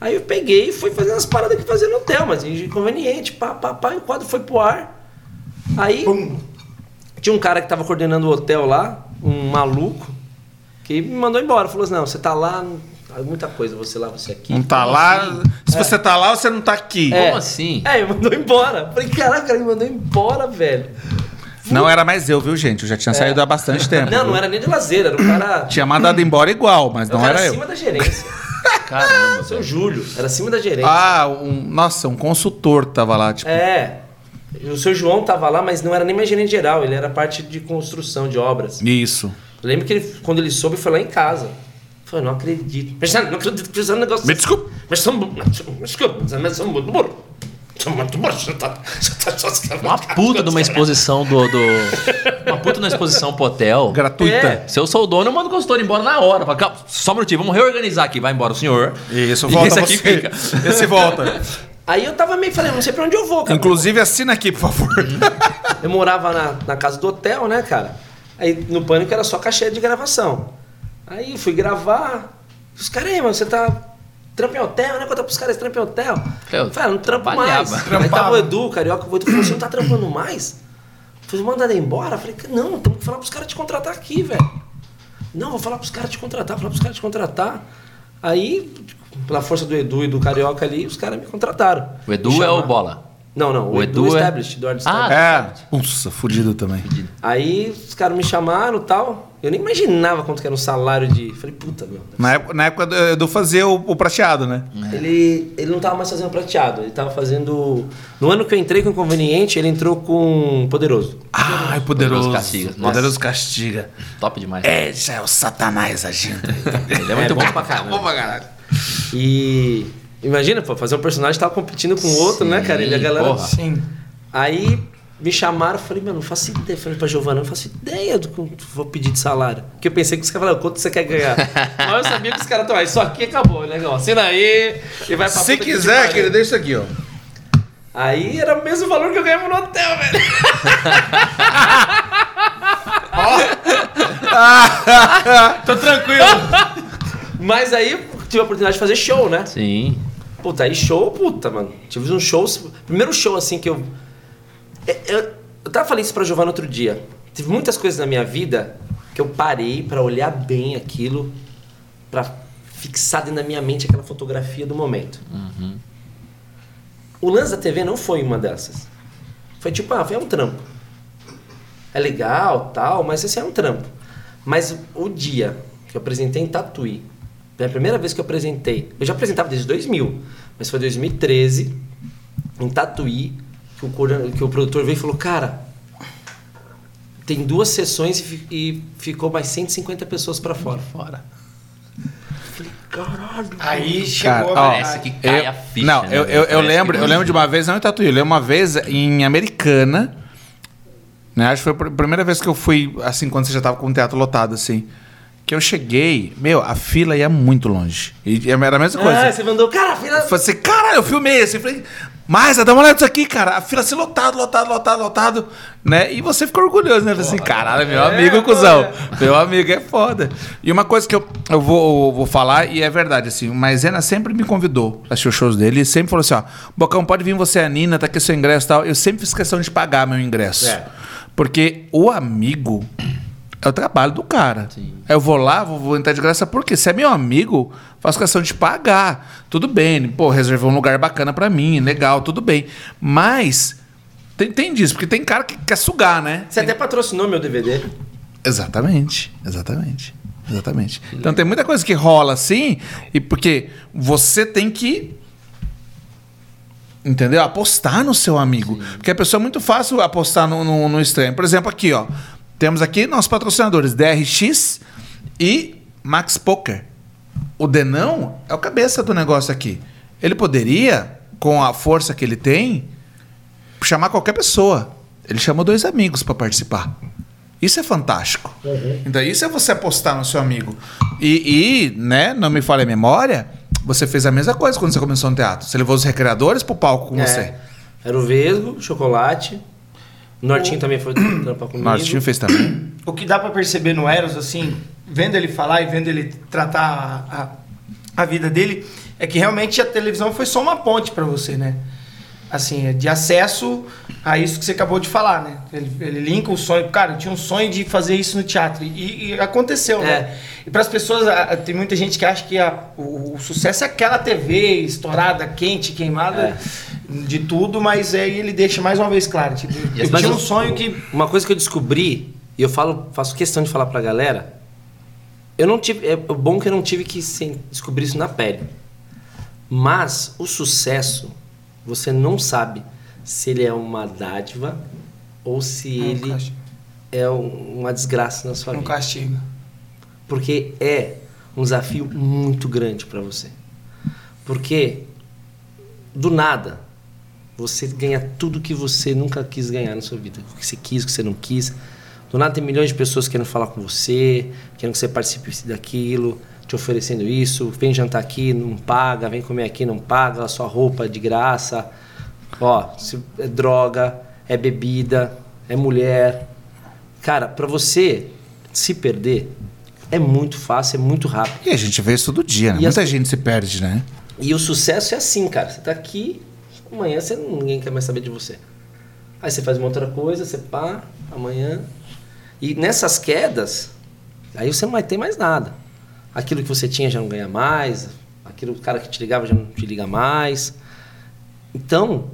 Aí eu peguei e fui fazendo as paradas que fazia no hotel, mas inconveniente, pá, pá, pá, e o quadro foi pro ar. Aí tinha um cara que tava coordenando o hotel lá, um maluco, que me mandou embora. Falou assim, não, você tá lá, muita coisa, você lá, você aqui. Não tá Como lá. assim? Se você tá lá, você não tá aqui. É. Como assim? É, me mandou embora. Falei, caraca, ele me mandou embora, velho. Não era mais eu, viu, gente? Eu já tinha saído há bastante tempo. É. Não, viu? não era nem de lazer, era o cara. Tinha mandado embora igual, mas o não cara era eu. acima da gerência. Caramba, Seu. Júlio, era acima da gerência. Ah, um, nossa, um consultor tava lá, tipo. É. O seu João tava lá, mas não era nem mais gerente geral, ele era parte de construção de obras. Isso. Eu lembro que ele, quando ele soube, foi lá em casa. Eu Falei, não acredito. Mas não acredito que fizeram um negócio Me desculpe. Mas são. Me desculpe, mas são muito burro. São muito burro. Você tá. Você tá só Uma puta de uma exposição do, do. Uma puta de uma exposição pro hotel. Gratuita. É. Se eu sou o dono, eu mando o consultor embora na hora. Fala, "Calma, Só um minutinho, vamos reorganizar aqui. Vai embora o senhor. Isso, E volta esse aqui você. fica. Esse volta. Aí eu tava meio falei, não sei pra onde eu vou, cara. Inclusive, assina aqui, por favor. Eu morava na, na casa do hotel, né, cara? Aí no pânico era só cachê de gravação. Aí eu fui gravar. Os caras, aí, mano, você tá. Trampa em hotel, né? Conta pros caras, trampa em hotel. Eu Falei, ah, não trampo mais. Aí tava o Edu, o Carioca, o Edu falou, você não tá trampando mais? Foi mandado embora? Eu falei, não, temos que falar pros caras te contratar aqui, velho. Não, vou falar pros caras te contratar, falar pros caras te contratar. Aí, pela força do Edu e do Carioca ali, os caras me contrataram. O Edu é o bola. Não, não, o, O Edu, Edu é- Established, do Art Ah, Established. É. Nossa, fudido também. Aí os caras me chamaram e tal. Eu nem imaginava quanto que era um salário de. Falei, puta, meu. Na época, na época do, do fazer o, o prateado, né? Ele, ele não tava mais fazendo prateado, ele tava fazendo. No ano que eu entrei com inconveniente, ele entrou com poderoso. Ai, Poderoso poderoso. castiga. Nossa. Poderoso castiga. Top demais. É, já é o satanás agindo. Ele é muito bom. pra caramba. Bom pra caralho. E. Imagina, pô, fazer um personagem que tava competindo com o outro, né, cara? Ele a galera. porra. Sim. Aí me chamaram, falei, meu, não faço ideia. Falei pra Giovana, não faço ideia do quanto vou pedir de salário. Porque eu pensei que os caras falaram, quanto você quer ganhar? Mas eu sabia que os caras estão, isso aqui acabou, legal. Assina aí e vai pra Se que quiser, pariu. querido, deixa isso aqui, ó. Aí era o mesmo valor que eu ganhava no hotel, velho. Tô tranquilo. Mas aí tive a oportunidade de fazer show, né? Sim. Puta, aí show, puta, mano. Tive um show. Primeiro show assim que eu. é, Eu, eu tava falando isso pra Giovana outro dia. Teve muitas coisas na minha vida que eu parei pra olhar bem aquilo, pra fixar dentro da minha mente aquela fotografia do momento. O lance da TV não foi uma dessas. Foi tipo, ah, foi um trampo. É legal, tal, mas esse é um trampo. Mas o dia que eu apresentei em Tatuí, foi a primeira vez que eu apresentei, eu já apresentava desde 2000, mas foi 2013, em Tatuí, que o, que o produtor veio e falou, cara, tem duas sessões e, e ficou mais 150 pessoas pra fora. Fora. caralho. Aí chegou Cara, ó, Parece que cai Eu- a ficha. não, né, eu, eu, eu lembro, eu lembro de uma vez, não em Tatuí, eu lembro uma vez em Americana, né? Acho que foi a primeira vez que eu fui, assim, quando você já tava com o teatro lotado, assim. Que eu cheguei, meu, a fila ia muito longe. E era a mesma coisa. Ah, você mandou, cara, filha. Eu falei assim, caralho, eu filmei assim, falei, mas dá uma olhada nisso aqui, cara. A fila assim, lotado, lotado, lotado, lotado, né? E você ficou orgulhoso, né? Eu falei assim, caralho, meu amigo, cuzão. Meu amigo é foda. E uma coisa que eu, eu vou, eu vou falar, e é verdade, assim, o Maisena sempre me convidou pra assistir os shows dele e sempre falou assim, ó, Bocão, pode vir você, a Nina, tá aqui seu ingresso e tal. Eu sempre fiz questão de pagar meu ingresso. É. Porque o amigo é o trabalho do cara. Sim. Eu vou lá, vou, vou entrar de graça, porque se é meu amigo, faço questão de pagar. Tudo bem, pô, reservou um lugar bacana pra mim, legal, tudo bem. Mas tem, tem disso, porque tem cara que quer sugar, né? Você até patrocinou meu DVD. Exatamente, exatamente. Exatamente. Então tem muita coisa que rola assim, e porque você tem que. Entendeu? Apostar no seu amigo. Porque a pessoa é muito fácil apostar no, no, no estranho. Por exemplo, aqui, ó. Temos aqui nossos patrocinadores, DRX e Max Poker. O Denão é o cabeça do negócio aqui. Ele poderia, com a força que ele tem, chamar qualquer pessoa. Ele chamou dois amigos para participar. Isso é fantástico. Então, isso é você apostar no seu amigo. E, e, né, não me falha a memória, você fez a mesma coisa quando você começou no teatro. Você levou os recreadores pro palco com É. você. Era o Vesgo, chocolate. O Nortinho também foi trampar comigo. Martinho fez também. O que dá pra perceber no Eros, assim, vendo ele falar e vendo ele tratar a, a, a vida dele, é que realmente a televisão foi só uma ponte pra você, né? Assim, é de acesso a isso que você acabou de falar, né? Ele, ele linka o sonho. Cara, eu tinha um sonho de fazer isso no teatro. E, e aconteceu, É. né? E para as pessoas, a- tem muita gente que acha que a- o, o sucesso é aquela TV estourada, quente, queimada É. de tudo, mas aí ele deixa mais uma vez claro. Tipo, eu tinha um sonho que. Uma coisa que eu descobri, e eu falo, faço questão de falar pra galera, eu não tive. É bom que eu não tive que sim, descobrir isso na pele. Mas o sucesso, você não sabe se ele é uma dádiva ou se É um ele castigo. é um- uma desgraça na sua Um vida. castigo. Porque é um desafio muito grande para você. Porque do nada você ganha tudo que você nunca quis ganhar na sua vida, o que você quis, o que você não quis. Do nada tem milhões de pessoas querendo falar com você, querendo que você participe daquilo, te oferecendo isso, vem jantar aqui, não paga, vem comer aqui, não paga, a sua roupa é de graça. Ó, se é droga, é bebida, é mulher. Cara, para você se perder é muito fácil, é muito rápido. E a gente vê isso todo dia, né? Muita as- gente se perde, né? E o sucesso é assim, cara. Você tá aqui, amanhã você, ninguém quer mais saber de você. Aí você faz uma outra coisa, você pá, amanhã. E nessas quedas, aí você não vai ter mais nada. Aquilo que você tinha já não ganha mais, aquilo o cara que te ligava já não te liga mais. Então,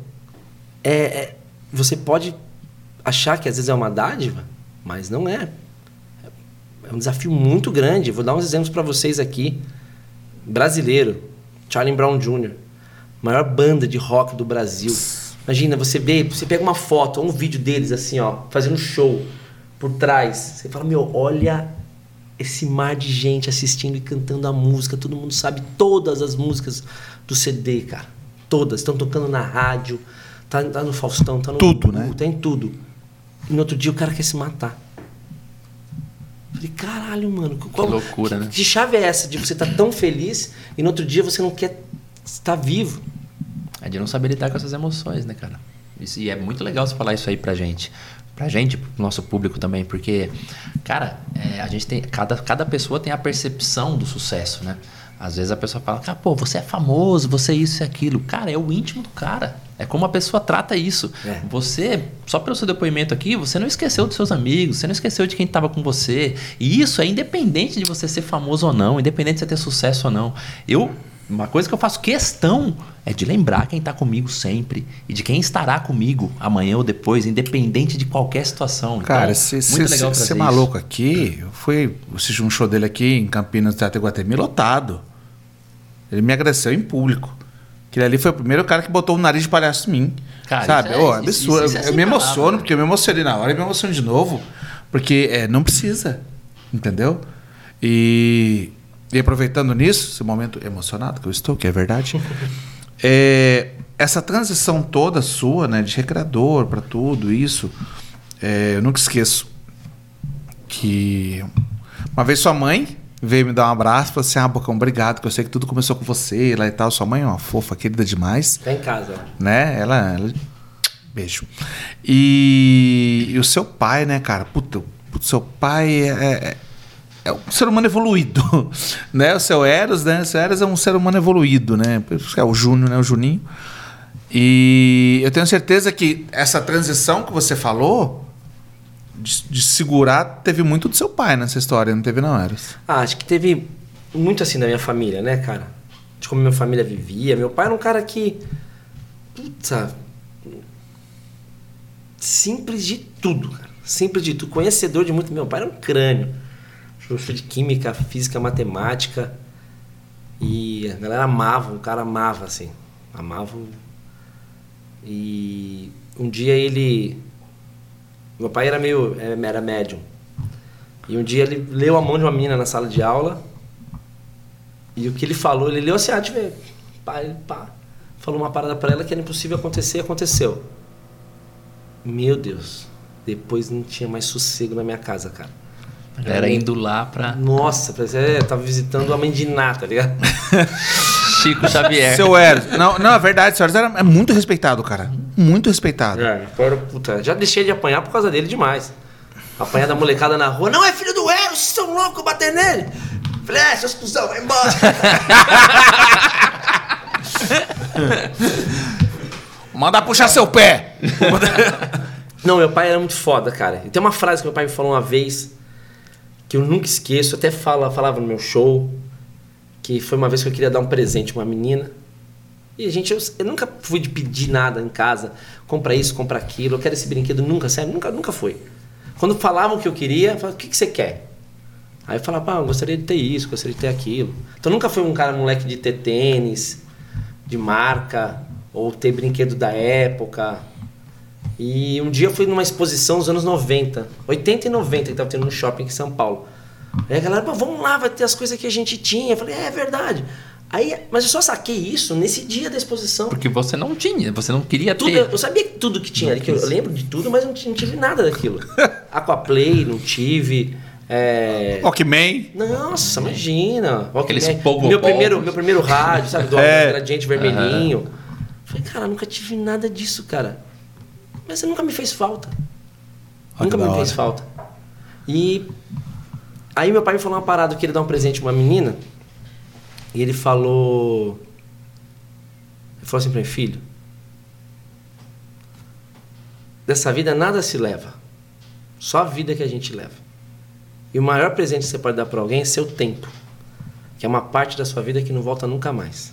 é, é- você pode achar que às vezes é uma dádiva, mas não é. É um desafio muito grande. Vou dar uns exemplos para vocês aqui. Brasileiro, Charlie Brown Jr., maior banda de rock do Brasil. Imagina, você vê, você pega uma foto ou um vídeo deles assim, ó, fazendo show por trás. Você fala, meu, olha esse mar de gente assistindo e cantando a música. Todo mundo sabe todas as músicas do CD, cara. Todas. Estão tocando na rádio, tá, tá no Faustão, tá no Tudo, né? Tá em tudo. E no outro dia o cara quer se matar. Falei, caralho, mano. Qual, loucura, né? Que chave é essa de você estar tão feliz e no outro dia você não quer estar vivo? É de não saber lidar com essas emoções, né, cara? Isso- e é muito legal você falar isso aí pra gente. Pra gente, pro nosso público também, porque, cara, é, a gente tem. Cada, cada pessoa tem a percepção do sucesso, né? Às vezes a pessoa fala, cara, pô, você é famoso, você é isso e aquilo. Cara, é o íntimo do cara. É como a pessoa trata isso. É. Você, só pelo seu depoimento aqui, você não esqueceu dos seus amigos, você não esqueceu de quem estava com você. E isso é independente de você ser famoso ou não, independente de você ter sucesso ou não. Eu, uma coisa que eu faço questão é de lembrar quem está comigo sempre e de quem estará comigo amanhã ou depois, independente de qualquer situação. Então, Cara, muito você isso. maluco aqui, eu fui assistir um show dele aqui em Campinas, no Teatro Iguatemi, lotado. Ele me agradeceu em público. Aquele ali foi o primeiro cara que botou o nariz de palhaço em mim. Cara, sabe? isso é- isso- absurdo. isso é eu me emociono, né? porque eu me emocionei na hora e me emociono de novo. Porque é, não precisa. Entendeu? E e aproveitando nisso, esse momento emocionado que eu estou, que é verdade, é, essa transição toda sua, né, de recreador para tudo isso, é, eu nunca esqueço que uma vez sua mãe veio me dar um abraço e falou assim: Ah, Bocão, obrigado, que eu sei que tudo começou com você lá e tal. Sua mãe é uma fofa, querida demais Tá em casa. né? Ela, ela- Beijo. E, e o seu pai, né, cara? Puta, o seu pai é, é, um ser humano evoluído, né? O seu Eros, né? O seu Eros é um ser humano evoluído, né? É o Júnior, né? O Juninho. E eu tenho certeza que essa transição que você falou de, de segurar teve muito do seu pai nessa história, não teve não, Eros? Ah, acho que teve muito assim da minha família, né, cara? De como minha família vivia. Meu pai era um cara que. Puta. Simples de tudo, cara. Simples de tudo. Conhecedor de muito. Meu pai era um crânio. Professor de química, física, matemática. E a galera amava, o cara amava, assim. Amava. E um dia ele. Meu pai era meio. era médium. E um dia ele leu a mão de uma menina na sala de aula. E o que ele falou, ele leu assim, ah, deixa ver. Pá, ele, pá. Falou uma parada pra ela que era impossível acontecer e aconteceu. Meu Deus. Depois não tinha mais sossego na minha casa, cara. A galera indo lá pra Nossa, parecia, é, tava visitando a mãe de Ná, tá ligado? Chico Xavier. Seu Eros. Não, não, é verdade, seu Eros era, é muito respeitado, cara. Muito respeitado. É, fora, puta, já deixei de apanhar por causa dele demais. Apanhar da molecada na rua. Não é filho do Eros, vocês são loucos bater nele. Falei, é, seus cuzão, vai embora. Manda puxar seu pé. Não, meu pai era muito foda, cara. E tem uma frase que meu pai me falou uma vez que eu nunca esqueço, até fala, falava no meu show, que foi uma vez que eu queria dar um presente pra uma menina. E a gente, eu, eu nunca fui de pedir nada em casa, compra isso, compra aquilo, eu quero esse brinquedo, nunca, sério, nunca, nunca foi. Quando falavam o que eu queria, eu falava, o que, que você quer? Aí eu falava, ah, eu gostaria de ter isso, gostaria de ter aquilo. Então nunca foi um cara moleque de ter tênis, de marca, ou ter brinquedo da época. E um dia eu fui numa exposição dos anos 90, 80 e 90, que tava tendo no shopping em São Paulo. Aí a galera, "Pô, vamos lá, vai ter as coisas que a gente tinha. Eu falei, é, é verdade. Aí, mas eu só saquei isso nesse dia da exposição. Porque você não tinha, você não queria Tudo, ter. eu sabia tudo que tinha ali, que eu, eu lembro de tudo, mas não, não tive nada daquilo. Aquaplay, não tive. É... Walkman. Nossa, imagina. Aqueles meu primeiro, meu primeiro rádio, sabe? Do É. gradiente vermelhinho. Falei, cara, nunca tive nada disso, cara. Mas você nunca me fez falta. Olha nunca me da fez hora. falta. E aí meu pai me falou uma parada, eu queria dar um presente pra uma menina. E ele falou. Ele falou assim pra mim, filho. Dessa vida nada se leva. Só a vida que a gente leva. E o maior presente que você pode dar para alguém é seu tempo. Que é uma parte da sua vida que não volta nunca mais.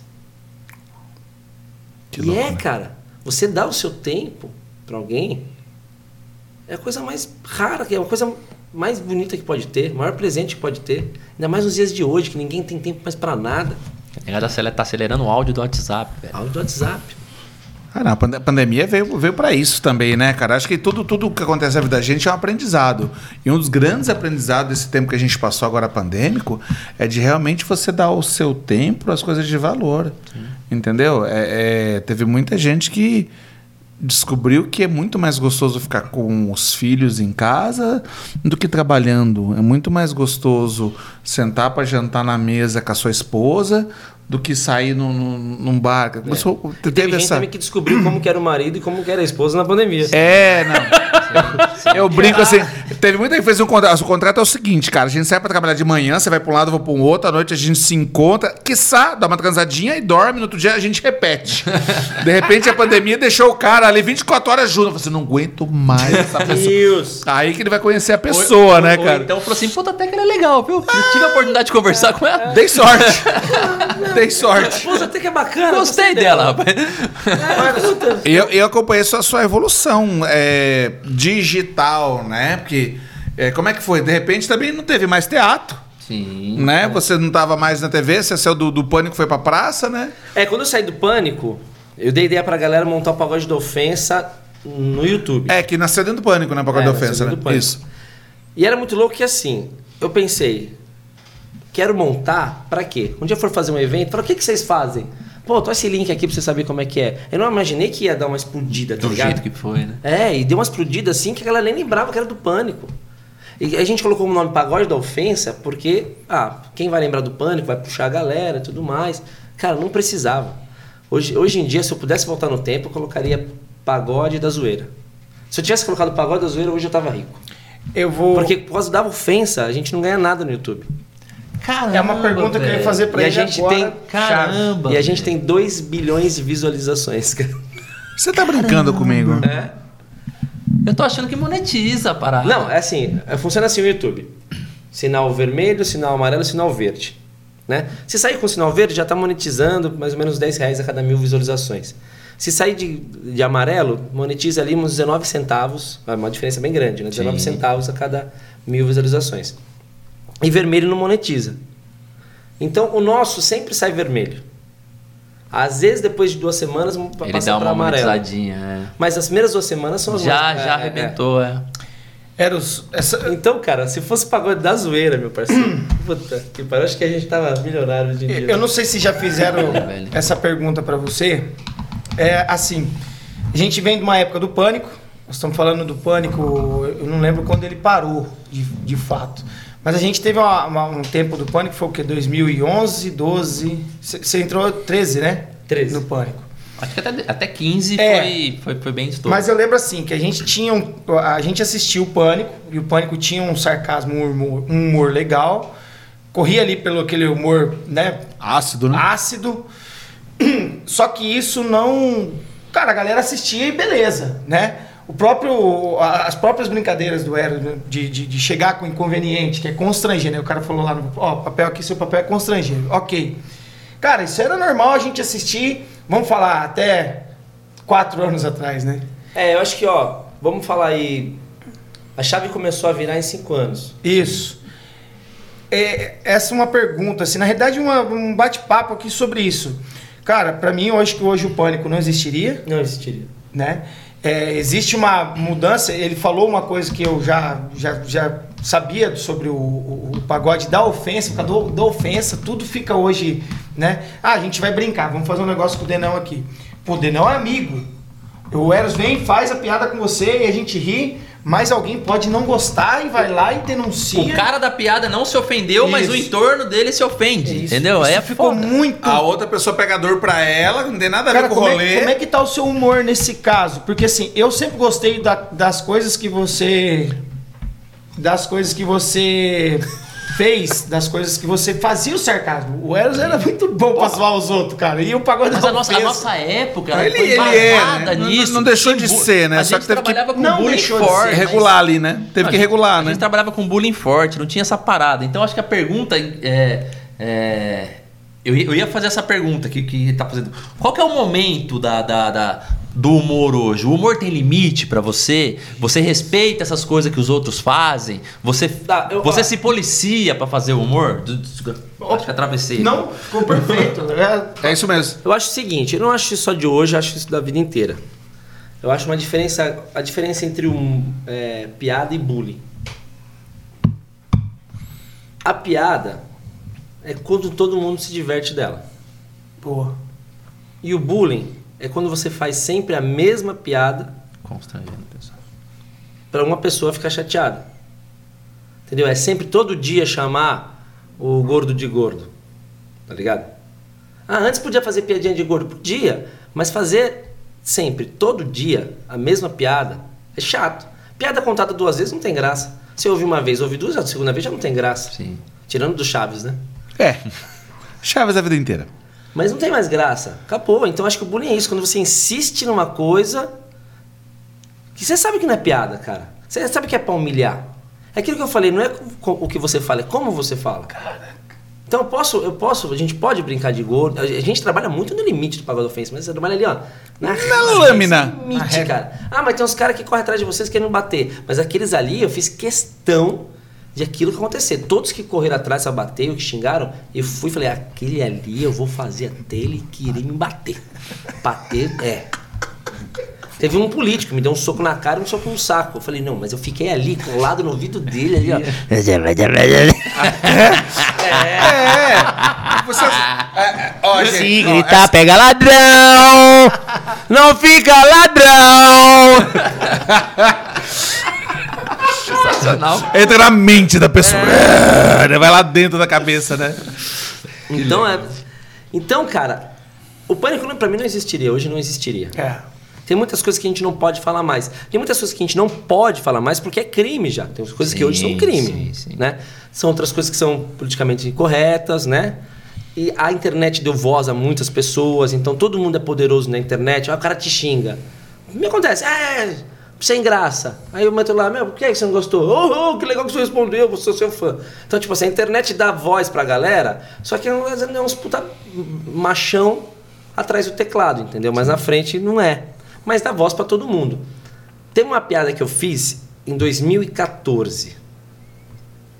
Que e louco, é, né? cara. Você dá o seu tempo para alguém é a coisa mais rara, que é a coisa mais bonita que pode ter, o maior presente que pode ter. Ainda mais nos dias de hoje, que ninguém tem tempo mais para nada. A galera acele- tá acelerando o áudio do WhatsApp, velho. Áudio do WhatsApp. Ah, não, a pande- pandemia veio, veio para isso também, né, cara? Acho que tudo, tudo que acontece na vida da gente é um aprendizado. E um dos grandes aprendizados desse tempo que a gente passou agora pandêmico é de realmente você dar o seu tempo às coisas de valor. Entendeu? É, é, teve muita gente que descobriu que é muito mais gostoso ficar com os filhos em casa do que trabalhando. É muito mais gostoso sentar para jantar na mesa com a sua esposa do que sair num, num, num bar. Começou- É. Teve gente essa- também que descobriu como que era o marido e como que era a esposa na pandemia. É, não. Eu brinco assim. Teve muita gente que fez um contrato. O contrato é o seguinte, cara. A gente sai pra trabalhar de manhã, você vai pra um lado, eu vou pra um outro, à noite a gente se encontra, quiçá, dá uma transadinha e dorme, no outro dia a gente repete. De repente a pandemia deixou o cara ali 24 horas junto. Eu falei assim, não aguento mais essa pessoa. Deus! Aí que ele vai conhecer a pessoa, né, Ou cara? então falou assim, puta, até que ela é legal, viu? Eu tive a oportunidade de conversar com ela. Dei sorte. Dei sorte. Esposa até que é bacana. Gostei dela, rapaz. E eu, eu acompanhei sua, sua evolução é, digital, né? Porque é, como é que foi? De repente também não teve mais teatro, Sim. né? Você não tava mais na TV, você saiu do, do pânico foi pra praça, né? É, quando eu saí do pânico, eu dei ideia pra galera montar o pagode da ofensa no YouTube. É, que nasceu dentro do pânico, né? Causa É, da ofensa, né? Isso. E era muito louco que assim, eu pensei, quero montar pra quê? Um dia for fazer um evento, fala, o que, que vocês fazem? Pô, tô esse link aqui pra você saber como é que é. Eu não imaginei que ia dar uma explodida, tá Do ligado? jeito que foi, né? É, e deu uma explodida assim que a galera nem lembrava que era do pânico. E a gente colocou o nome Pagode da Ofensa porque, ah, quem vai lembrar do pânico vai puxar a galera e tudo mais. Cara, não precisava. Hoje, hoje em dia, se eu pudesse voltar no tempo, eu colocaria Pagode da Zoeira. Se eu tivesse colocado Pagode da Zoeira, hoje eu tava rico. Eu vou. Porque por causa da ofensa, a gente não ganha nada no YouTube. Caramba, É uma pergunta que eu ia fazer pra E a ele gente agora. tem- Caramba. e a gente tem 2 bilhões de visualizações, cara. Você tá brincando comigo? É. Eu tô achando que monetiza a parada. Não, é assim, é- funciona assim o YouTube. Sinal vermelho, sinal amarelo, sinal verde. Né? Se sair com sinal verde, já está monetizando mais ou menos 10 reais a cada mil visualizações. Se sair de, de amarelo, monetiza ali uns 19 centavos, é uma diferença bem grande, né? 19 Sim. centavos a cada mil visualizações. E vermelho não monetiza. Então o nosso sempre sai vermelho. Às vezes, depois de duas semanas, Ele passa dá para uma amarelo. monetizadinha, Mas as primeiras duas semanas é. são as Já, mais- já é, é, é. arrebentou, é. Eros, essa, Então, cara, se fosse pagode da zoeira, meu parceiro, puta que pariu, acho que a gente tava milionário hoje em dia. eu não sei se já fizeram velho. essa pergunta pra você. É assim, a gente vem de uma época do pânico. Nós estamos falando do pânico, eu não lembro quando ele parou, de, de fato. Mas a gente teve uma- uma- um tempo do pânico, foi o quê? 2011, 12. Você entrou 13, né? 13. No pânico. Acho que até, até 15 É. foi, foi, foi bem estouro. Mas eu lembro assim, que a gente tinha um, a gente assistia o Pânico, e o Pânico tinha um sarcasmo, um humor, um humor legal, corria ali pelo aquele humor, né, Ácido, né? ácido. Só que isso não, cara, a galera assistia e beleza, né? O próprio, as próprias brincadeiras do Eros, né, de, de, de chegar com inconveniente, que é constranger, né? O cara falou lá no, ó, papel aqui, seu papel é constranger. Ok. Cara, isso era normal a gente assistir, vamos falar, até quatro anos atrás, né? É, eu acho que, ó, vamos falar aí. A chave começou a virar em 5 anos. Isso. É, essa é uma pergunta, assim, na realidade uma- um bate-papo aqui sobre isso. Cara, pra mim eu acho que hoje o pânico não existiria, Não existiria. né? É, existe uma mudança, ele falou uma coisa que eu já, já, já sabia sobre o, o- o pagode da ofensa, do- da ofensa, tudo fica hoje, né? Ah, a gente vai brincar, vamos fazer um negócio com o Denão aqui. Pô, o Denão é amigo. O Eros vem, faz a piada com você e a gente ri, mas alguém pode não gostar e vai lá e denuncia. O cara da piada não se ofendeu, mas o Isso. entorno dele se ofende. Isso. Entendeu? Isso é ficou foda. muito. A outra pessoa pega dor pra ela, não tem nada a ver Cara, com o como rolê. é, como é que tá o seu humor nesse caso? Porque assim, eu sempre gostei da- das coisas que você. Das coisas que você fez, das coisas que você fazia o sarcasmo. O Eros era muito bom pra zoar os outros, cara. E o pagode Mas da a nossa, a nossa época ela Ele- foi ele é, né? Não- nisso. não deixou de ser, né? A Só gente que teve que- trabalhava com Não bullying forte. ser, mas- regular ali, né? Teve Não, que a gente- regular, A né? gente trabalhava com bullying forte, não tinha essa parada. Então acho que a pergunta é. é, eu, ia- eu ia fazer essa pergunta que, que tá fazendo. Qual que é o momento da, da- da- do humor hoje? O humor tem limite pra você? Você respeita essas coisas que os outros fazem? Você, Tá, eu- você ó. se policia pra fazer o humor? Acho que atravessei. Não, ficou perfeito. É, É isso mesmo. Eu acho o seguinte, eu não acho isso só de hoje, eu acho isso da vida inteira. Eu acho uma diferença, a diferença entre um é, piada e bullying. A piada é quando todo mundo se diverte dela. Pô. E o bullying é quando você faz sempre a mesma piada Constrangendo, pessoal. para uma pessoa ficar chateada. Entendeu? É sempre todo dia chamar o gordo de gordo. Tá ligado? Ah, antes podia fazer piadinha de gordo? Podia. Mas fazer sempre, todo dia, a mesma piada é chato. Piada contada duas vezes não tem graça. Você ouve uma vez, ouve duas, a segunda vez já não tem graça. Sim. Tirando do Chaves, né? É. Chaves a vida inteira. Mas não tem mais graça. Acabou. Então acho que o bullying é isso. Quando você insiste numa coisa que você sabe que não é piada, cara. Você sabe que é pra humilhar. É aquilo que eu falei, não é o que você fala, é como você fala. Então eu posso, eu posso, a gente pode brincar de gordo. A gente trabalha muito no limite do pagode ofensa, mas você trabalha ali, ó. Na, Na lâmina. Limite, cara. Ah, mas tem uns caras que correm atrás de vocês querendo bater. Mas aqueles ali, eu fiz questão de aquilo que acontecer. Todos que correram atrás pra bater, ou que xingaram, eu fui e falei, aquele ali eu vou fazer até ele querer me bater. Bater, é. Teve um político que me deu um soco na cara e um soco no saco. Eu falei, não, mas eu fiquei ali, colado no ouvido dele, ali, ó. É, É. Você, é, é, ó, gente, Se ó, gritar, pega ladrão! Não fica ladrão! Sensacional. Entra na mente da pessoa. É, Vai lá dentro da cabeça, né? Então, é, então, cara, o pânico pra mim não existiria, hoje não existiria. É. Tem muitas coisas que a gente não pode falar mais. Tem muitas coisas que a gente não pode falar mais porque é crime já. Tem coisas que hoje são Sim, crime, sim, sim. né? São outras coisas que são politicamente incorretas, né? E a internet deu voz a muitas pessoas, então todo mundo é poderoso na internet. Aí o cara te xinga. O que me acontece? É, sem graça. Aí eu meto lá, meu, por que você não gostou? Oh, oh, que legal que você respondeu, você é seu fã. Então, tipo assim, a internet dá voz pra galera, só que é é uns puta machão atrás do teclado, entendeu? Mas na frente não é. Mas dá voz pra todo mundo. Tem uma piada que eu fiz em 2014.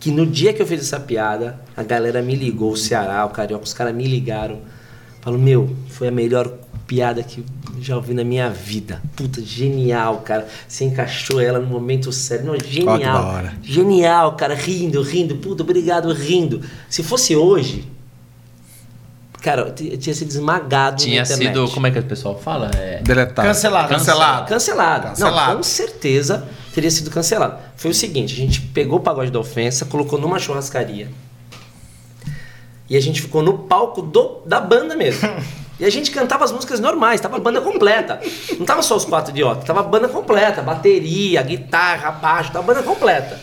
Que no dia que eu fiz essa piada, a galera me ligou, o Ceará, o Carioca, os caras me ligaram. Falou, meu, foi a melhor piada que eu já ouvi na minha vida. Puta, genial, cara. Você encaixou ela no momento certo. Não, genial. hora. Genial, cara. Rindo, rindo. Puta, obrigado, rindo. Se fosse hoje, cara, eu tinha sido esmagado Tinha na internet. sido. Como é que o pessoal fala? É, Deletado. Cancelado. Cancelado. Cancelado. Cancelado. Não, com certeza teria sido cancelado. Foi o seguinte, a gente pegou o pagode da ofensa, colocou numa churrascaria. E a gente ficou no palco do, da banda mesmo. E a gente cantava as músicas normais, tava a banda completa. Não tava só os quatro idiotas, tava a banda completa, bateria, guitarra, baixo, tava a banda completa.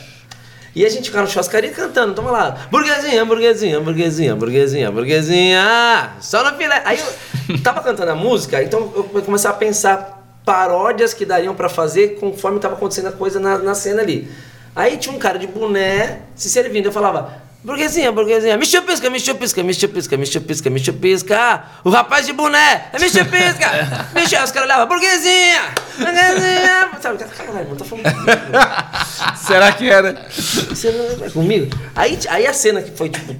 E a gente ficava na churrascaria cantando, toma lá, burguesinha, burguesinha, burguesinha, burguesinha, burguesinha, só no filé. Aí eu tava cantando a música, então eu comecei a pensar paródias que dariam pra fazer conforme tava acontecendo a coisa na, na cena ali. Aí tinha um cara de boné se servindo, eu falava, burguesinha, burguesinha, me chupisca, me chupisca, me chupisca, me chupisca, me chupisca, o rapaz de boné, é me chupisca, me chupisca, os caras olhavam, burguesinha, burguesinha, sabe, caralho, não tá falando comigo. Será que era? Você não é comigo? Aí, aí a cena que foi tipo.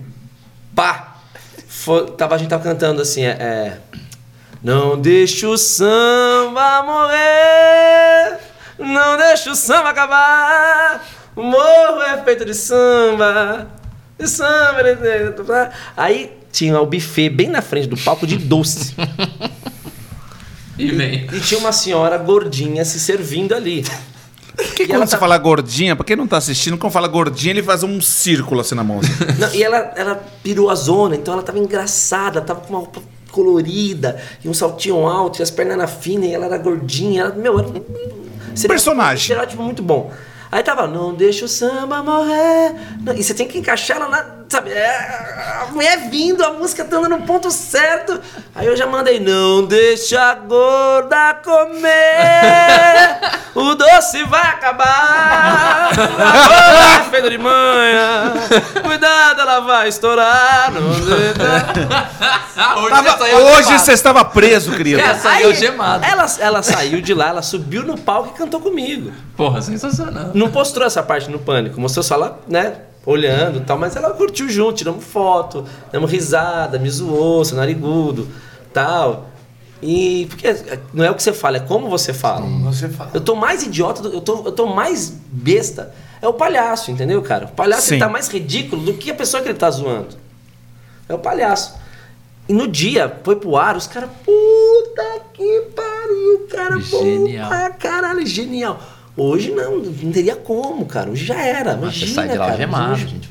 Pá! Foi, tava, a gente tava cantando assim, é. é, Não deixa o samba morrer, não deixa o samba acabar. Morro é feito de samba, de- de- de- Aí tinha o buffet bem na frente do palco de doce. E vem. e tinha uma senhora gordinha se servindo ali. Por que E quando você tá- fala gordinha, pra quem não tá assistindo, quando fala gordinha, ele faz um círculo assim na mão. assim. Não, e ela, ela pirou a zona, então ela tava engraçada, tava com uma roupa colorida, e um saltinho alto, e as pernas na fina, e ela era gordinha. Ela, meu, era um Personagem. Um estereótipo muito bom. Aí tava, não deixa o samba morrer. E você tem que encaixar ela na. Sabe? É, a mulher vindo, a música estando no ponto certo. Aí eu já mandei, não deixa a gorda comer. O doce vai acabar. A gorda é de manha. Cuidado, ela vai estourar. Hoje Tava- você saiu hoje você estava preso, querido. É. saiu gemado. Ela, ela saiu de lá, ela subiu no palco e cantou comigo. Porra, sensacional. Não mostrou essa parte no pânico, mostrou só ela, né, olhando e tal, mas ela curtiu junto, tiramos foto, damos risada, me zoou, seu narigudo, tal. E porque não é o que você fala, é como você fala. Você fala. Eu tô mais idiota, do- eu tô, eu tô mais besta. É o palhaço, entendeu, cara? O palhaço Sim. ele tá mais ridículo do que a pessoa que ele tá zoando. É o palhaço. E no dia, foi pro ar, os caras, puta que pariu, cara, Genial. puta, caralho, genial. Hoje não, não teria como, cara. Hoje já era. Mas Imagina, você sai de lá cara. gemado, Hoje- gente.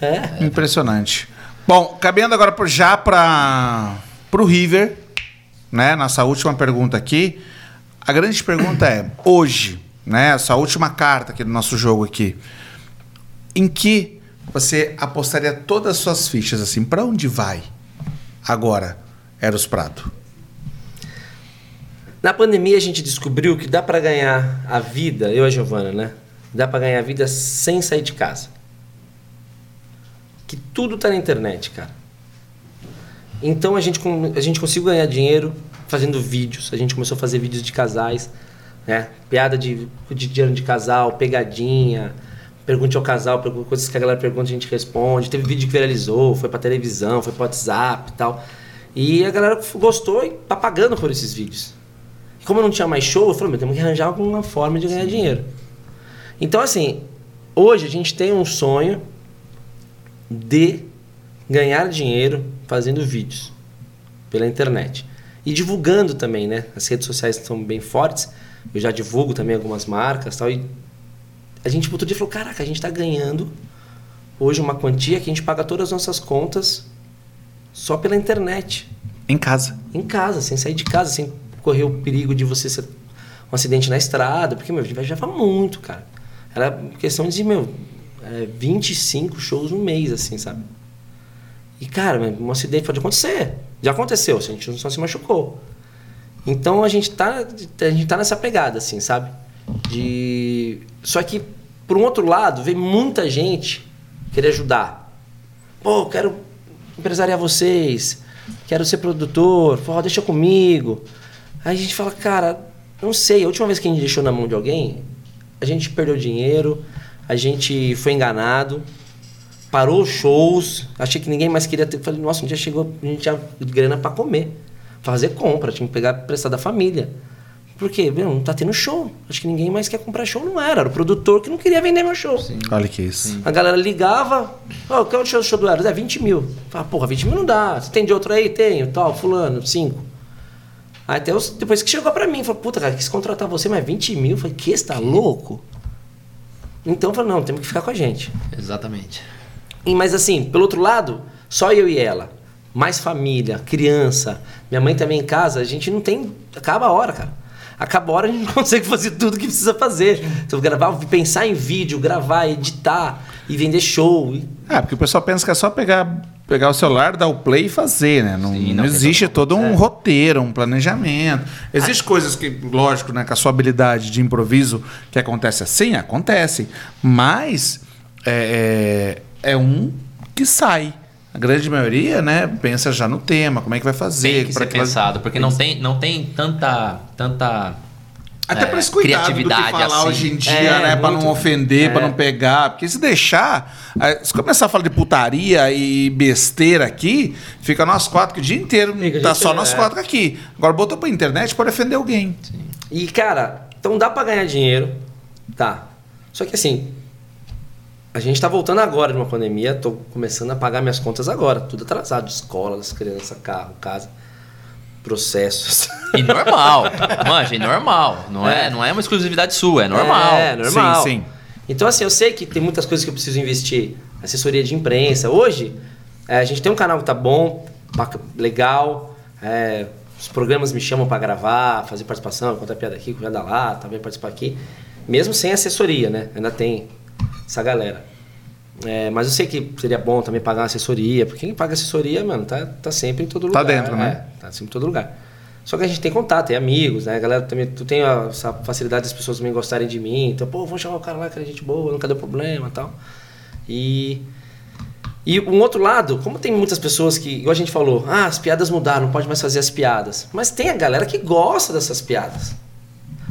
É. Impressionante. Bom, caminhando agora já para o River, né? Nossa última pergunta aqui. A grande pergunta é: hoje, né? Essa última carta aqui do nosso jogo aqui, em que você apostaria todas as suas fichas assim? Para onde vai agora, Eros Prado? Na pandemia a gente descobriu que dá pra ganhar a vida, eu e a Giovana, né? Dá pra ganhar a vida sem sair de casa. Que tudo tá na internet, cara. Então a gente, a gente conseguiu ganhar dinheiro fazendo vídeos. A gente começou a fazer vídeos de casais, né? Piada de cotidiano de casal, pegadinha, pergunte ao casal, coisas que a galera pergunta a gente responde. Teve vídeo que viralizou, foi pra televisão, foi pro WhatsApp e tal. E a galera gostou e tá pagando por esses vídeos. E como eu não tinha mais show, eu falei, meu, temos que arranjar alguma forma de ganhar dinheiro. Então, assim, hoje a gente tem um sonho de ganhar dinheiro fazendo vídeos pela internet. E divulgando também, né? As redes sociais são bem fortes. Eu já divulgo também algumas marcas tal. E a gente outro dia falou, caraca, a gente está ganhando hoje uma quantia que a gente paga todas as nossas contas só pela internet. Em casa. Em casa, sem sair de casa, sem correr o perigo de você ser um acidente na estrada. Porque, meu, gente viajava muito, cara. Era questão de, meu, é, 25 shows no mês, assim, sabe? E, cara, um acidente pode acontecer. Já aconteceu, a gente só se machucou. Então a gente tá, a gente tá nessa pegada, assim, sabe? De. Só que, por um outro lado, vem muita gente querer ajudar. Pô, quero empresariar vocês, quero ser produtor, pô, deixa comigo. Aí a gente fala, cara, não sei, a última vez que a gente deixou na mão de alguém, a gente perdeu dinheiro, a gente foi enganado, parou os shows, achei que ninguém mais queria ter. Falei, nossa, um dia chegou, a gente tinha grana para comer, fazer compra, tinha que pegar prestar da família. Por quê? Meu, não tá tendo show. Acho que ninguém mais quer comprar show, não era. Era o produtor que não queria vender meu show. Sim. Olha que isso. A galera ligava, ó, oh, qual é o show, show do Eros? É 20 mil. Fala, porra, 20 mil não dá. Você tem de outro aí? Tenho, tal, fulano, 5. Aí até os, depois que chegou pra mim, falou, puta, cara, quis contratar você, mas 20 mil? Eu falei, que, você tá louco? Então eu falei, não, temos que ficar com a gente. Exatamente. E, mas assim, pelo outro lado, só eu e ela. Mais família, criança, minha mãe também em casa, a gente não tem. Acaba a hora, cara. Acaba a hora a gente não consegue fazer tudo que precisa fazer. Então, gravar, pensar em vídeo, gravar, editar e vender show. É, porque o pessoal pensa que é só pegar, pegar o celular, dar o play e fazer, né? Não, Sim, não não, existe todo um É. roteiro, um planejamento. Existem coisas que, lógico, né, com a sua habilidade de improviso que acontece assim, acontece. Mas é, é, é um que sai. A grande maioria, né, pensa já no tema, como é que vai fazer. Tem que ser pensado, porque não tem, não tem tanta, tanta Até é, pra esse cuidado do que falar assim. hoje em dia, É, né? Pra muito. não ofender, pra É. não pegar. Porque se deixar, eh, se começar a falar de putaria e besteira aqui, fica nós quatro que o dia inteiro. Fica tá só inteiro, nós é. quatro aqui. Agora botou pra internet pode ofender alguém. E, cara, então dá pra ganhar dinheiro, tá. Só que assim, a gente tá voltando agora de uma pandemia, tô começando a pagar minhas contas agora, tudo atrasado, escola, das crianças, carro, casa, processos. E normal. Manja, e normal. Não é. É. não é uma exclusividade sua, é normal. É, normal. Sim, sim. Então, assim, eu sei que tem muitas coisas que eu preciso investir. Assessoria de imprensa. Hoje, é, a gente tem um canal que tá bom, legal. é, os programas me chamam pra gravar, fazer participação, contar piada aqui, contar lá, também participar aqui. Mesmo sem assessoria, né? Ainda tem essa galera. É, mas eu sei que seria bom também pagar uma assessoria, porque quem paga assessoria, mano, tá, tá sempre em todo Tá lugar. dentro, né? É, tá sempre em todo lugar. Só que a gente tem contato, tem amigos, né? A galera também, tu tem a- essa facilidade das pessoas também gostarem de mim. Então, pô, vamos chamar o cara lá que é gente boa, nunca deu problema e tal. E. E um outro lado, como tem muitas pessoas que, igual a gente falou, ah, as piadas mudaram, não pode mais fazer as piadas. Mas tem a galera que gosta dessas piadas.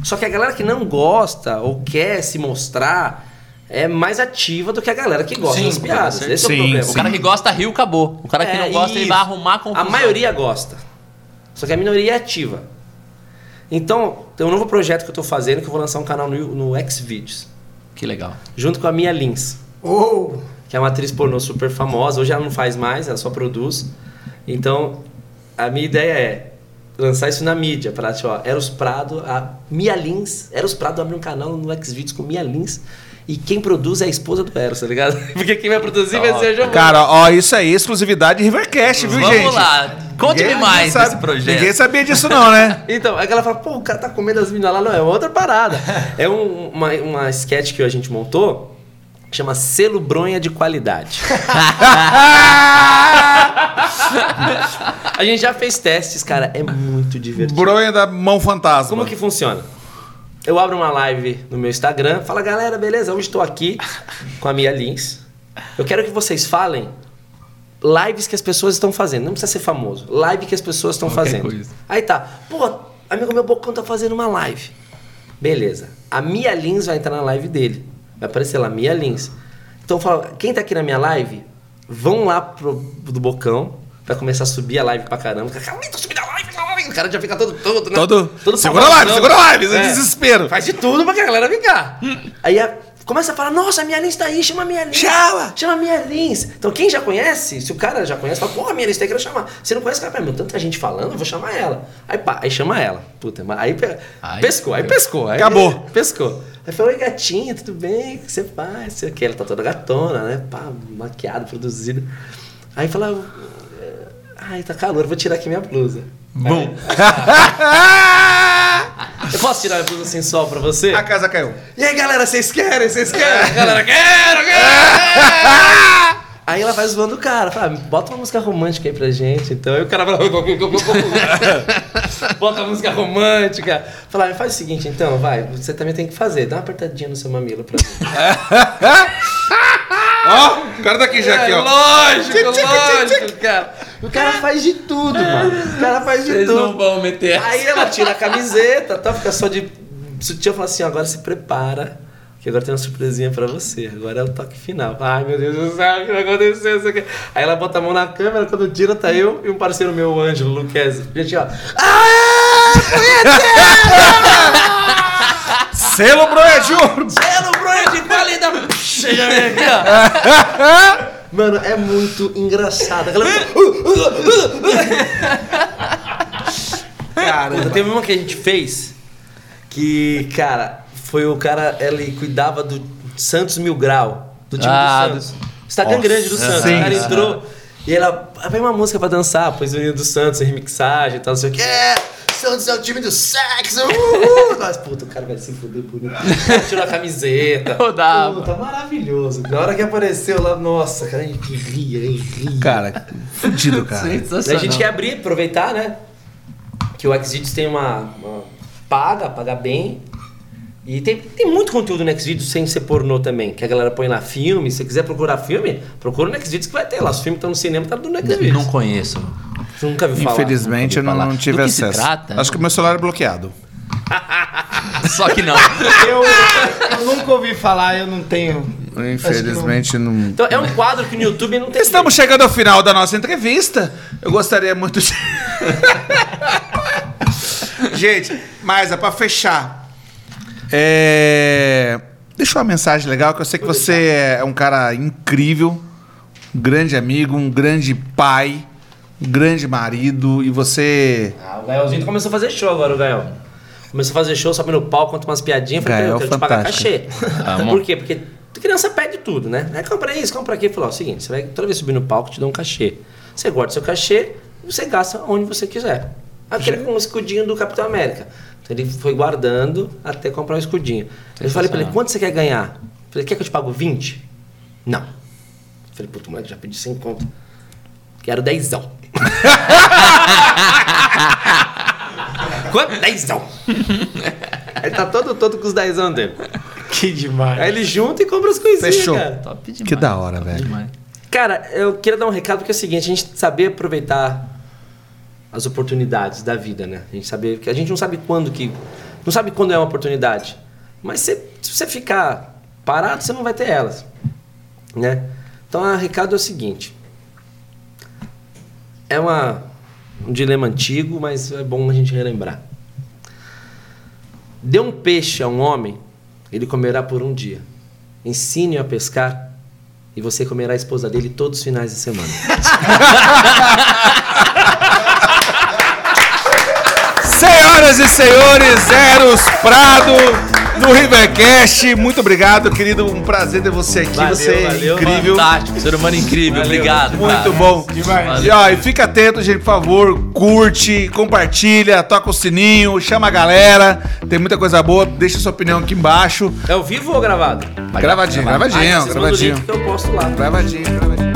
Só que a galera que não gosta ou quer se mostrar é mais ativa do que a galera que gosta Sim, das piadas. Esse é Sim, o problema. O cara que gosta riu, acabou. O cara que É, não gosta, ele vai arrumar confusão. A maioria gosta. Só que a minoria é ativa. Então, tem um novo projeto que eu tô fazendo que eu vou lançar um canal no, no Xvideos. Que legal. Junto com a Mia Lins, Oh, que é uma atriz pornô super famosa. Hoje ela não faz mais, ela só produz. Então, a minha ideia é lançar isso na mídia. Para, tipo, ó, Eros Prado, a Mia Lins. Eros Prado abre um canal no Xvideos com Mia Lins. E quem produz é a esposa do Eros, tá ligado? Porque quem vai produzir vai ser o Giovanni. Cara, ó, isso aí, exclusividade Rivercast, viu, Vamos gente? lá. Conte-me mais sabe- desse projeto. Ninguém sabia disso, não, né? Então, aí ela fala, pô, o cara tá comendo as meninas lá. Não, é outra parada. é um- uma, uma sketch que a gente montou, que chama Selo Bronha de Qualidade. a gente já fez testes, cara, é muito divertido. Bronha da mão fantasma. Como que funciona? Eu abro uma live no meu Instagram, fala, galera, beleza, hoje estou aqui com a Mia Lins. Eu quero que vocês falem lives que as pessoas estão fazendo. Não precisa ser famoso. Live que as pessoas estão fazendo. coisa. Aí tá, pô, amigo meu Bocão tá fazendo uma live. Beleza. A Mia Lins vai entrar na live dele. Vai aparecer lá, Mia Lins. Então fala, quem tá aqui na minha live, vão lá pro do Bocão. Vai começar a subir a live pra caramba. Aí, tô subindo a live, aí. O cara já fica todo, todo, né? Todo. Todo segura a live, segura a live, É. desespero. Faz de tudo pra que a galera ficar. Aí a- Começa a falar, nossa, a minha Lins tá aí, chama a minha Lins. Chama! Chama a minha Lins. Então quem já conhece, se o cara já conhece, fala, porra, a minha Lins, tem que chamar. Se não conhece, cara, meu, tanta gente falando, eu vou chamar ela. Aí pá, aí chama ela. Puta, aí pe- Ai, pescou, aí pescou. Aí, Acabou. Pescou. Aí falou, oi gatinha, tudo bem? O que você faz? Sei que, ela tá toda gatona, né? Pá, maquiada, produzida. Aí fala, ai, tá calor, vou tirar aqui minha blusa. Bom. Eu posso tirar minha blusa sem sol pra você? A casa caiu. E aí, galera, vocês querem? Vocês querem? A galera, quero, quero! Aí ela vai zoando o cara, fala, bota uma música romântica aí pra gente. Então aí o cara fala, bota uma música romântica. Fala, "Ah, faz o seguinte então, vai, você também tem que fazer, dá uma apertadinha no seu mamilo pra mim. Ó, o cara tá aqui já, aqui, ó. Lógico, lógico, cara. O cara faz de tudo, mano. O cara faz de Vocês tudo. não vão meter essa. Aí ela tira a camiseta, tá, fica só de sutiã e fala assim: agora se prepara, que agora tem uma surpresinha pra você. Agora é o toque final. Ai meu Deus do céu, o que vai acontecer? Isso aqui? Aí ela bota a mão na câmera, quando tira, tá eu e um parceiro meu, o Ângelo Luquezzi. Gente, ó. Selo Ouro. Selo Bronha de qualidade! Chega aqui, ó. Mano, é muito engraçado. Aquela... Cara, teve uma que a gente fez que, cara, foi o cara, ele cuidava do Santos Mil Grau, do time Ah, do Santos. Instagram Nossa, grande do Santos. sim. o cara entrou e ela, ah, põe uma música pra dançar, pôs o hino do Santos, remixagem e tal, não sei o que. É, Santos é o time do sexo, uhul! Nós, puta, o cara vai se fuder por isso. Tirou a camiseta. Rodava. Puta, maravilhoso. Na hora que apareceu lá, nossa, cara, a gente ria, a gente ria. Cara, fudido, cara. Sensacional. a gente quer abrir, aproveitar, né? Que o Xvideos tem uma, uma- paga, paga bem. E tem, tem muito conteúdo no Xvideos sem ser pornô também. Que a galera põe lá filme. Se você quiser procurar filme, procura no Xvideos que vai ter lá. Os filmes estão no cinema tá no Xvideos. Não conheço. Você nunca viu falar. Infelizmente eu não, falar. não tive Do que se acesso. trata? Acho que o meu celular é bloqueado. Só que não. Eu, eu nunca ouvi falar, eu não tenho. Infelizmente não. Então é um quadro que no YouTube não tem. Estamos chegando ao final da nossa entrevista. Eu gostaria muito de. Gente, mas é pra fechar. É... Deixa uma mensagem legal, que eu sei que você é um cara incrível, um grande amigo, um grande pai, grande marido, e você. Ah, o Gaelzinho começou a fazer show agora, o Gael. Começou a fazer show, sobe no palco, conta umas piadinhas. Falei, Gael eu quero te pagar fantástico. cachê. Por quê? Porque criança pede tudo, né? É, compra isso, compra aquilo. Falou, ó, seguinte, você vai toda vez subir no palco, te dá um cachê. Você guarda seu cachê e você gasta onde você quiser. Aquele com o escudinho do Capitão América. Então ele foi guardando até comprar o escudinho. Eu falei pra ele, quanto você quer ganhar? Eu falei, quer que eu te pago 20? Não. Eu falei, puto, moleque, já pedi 100 conto. Quero dezão. Quanto? Dezão. Ele tá todo, todo com os dezão dele. Que demais. Aí ele junta e compra as coisinhas, Fechou. cara. Top demais. Que da hora, velho. Demais. Cara, eu queria dar um recado porque é o seguinte, a gente saber aproveitar as oportunidades da vida, né? A gente saber que a gente não sabe quando que não sabe quando é uma oportunidade. Mas se, se você ficar parado, você não vai ter elas, né? Então, o recado é o seguinte. É uma, um dilema antigo, mas é bom a gente relembrar. Dê um peixe a um homem, ele comerá por um dia. Ensine-o a pescar e você comerá a esposa dele todos os finais de semana. Senhoras e senhores, Eros Prado no Rivercast. Muito obrigado, querido. Um prazer ter você aqui. Valeu, você é valeu, incrível. Fantástico, ser humano incrível. Obrigado. Muito cara. bom. Demais. E, ó, e fica atento, gente, por favor. Curte, compartilha, toca o sininho, chama a galera. Tem muita coisa boa. Deixa sua opinião aqui embaixo. É ao vivo ou gravado? Gravadinho, gravadinho, gravadinho. que eu posto lá. Gravadinho, gravadinho.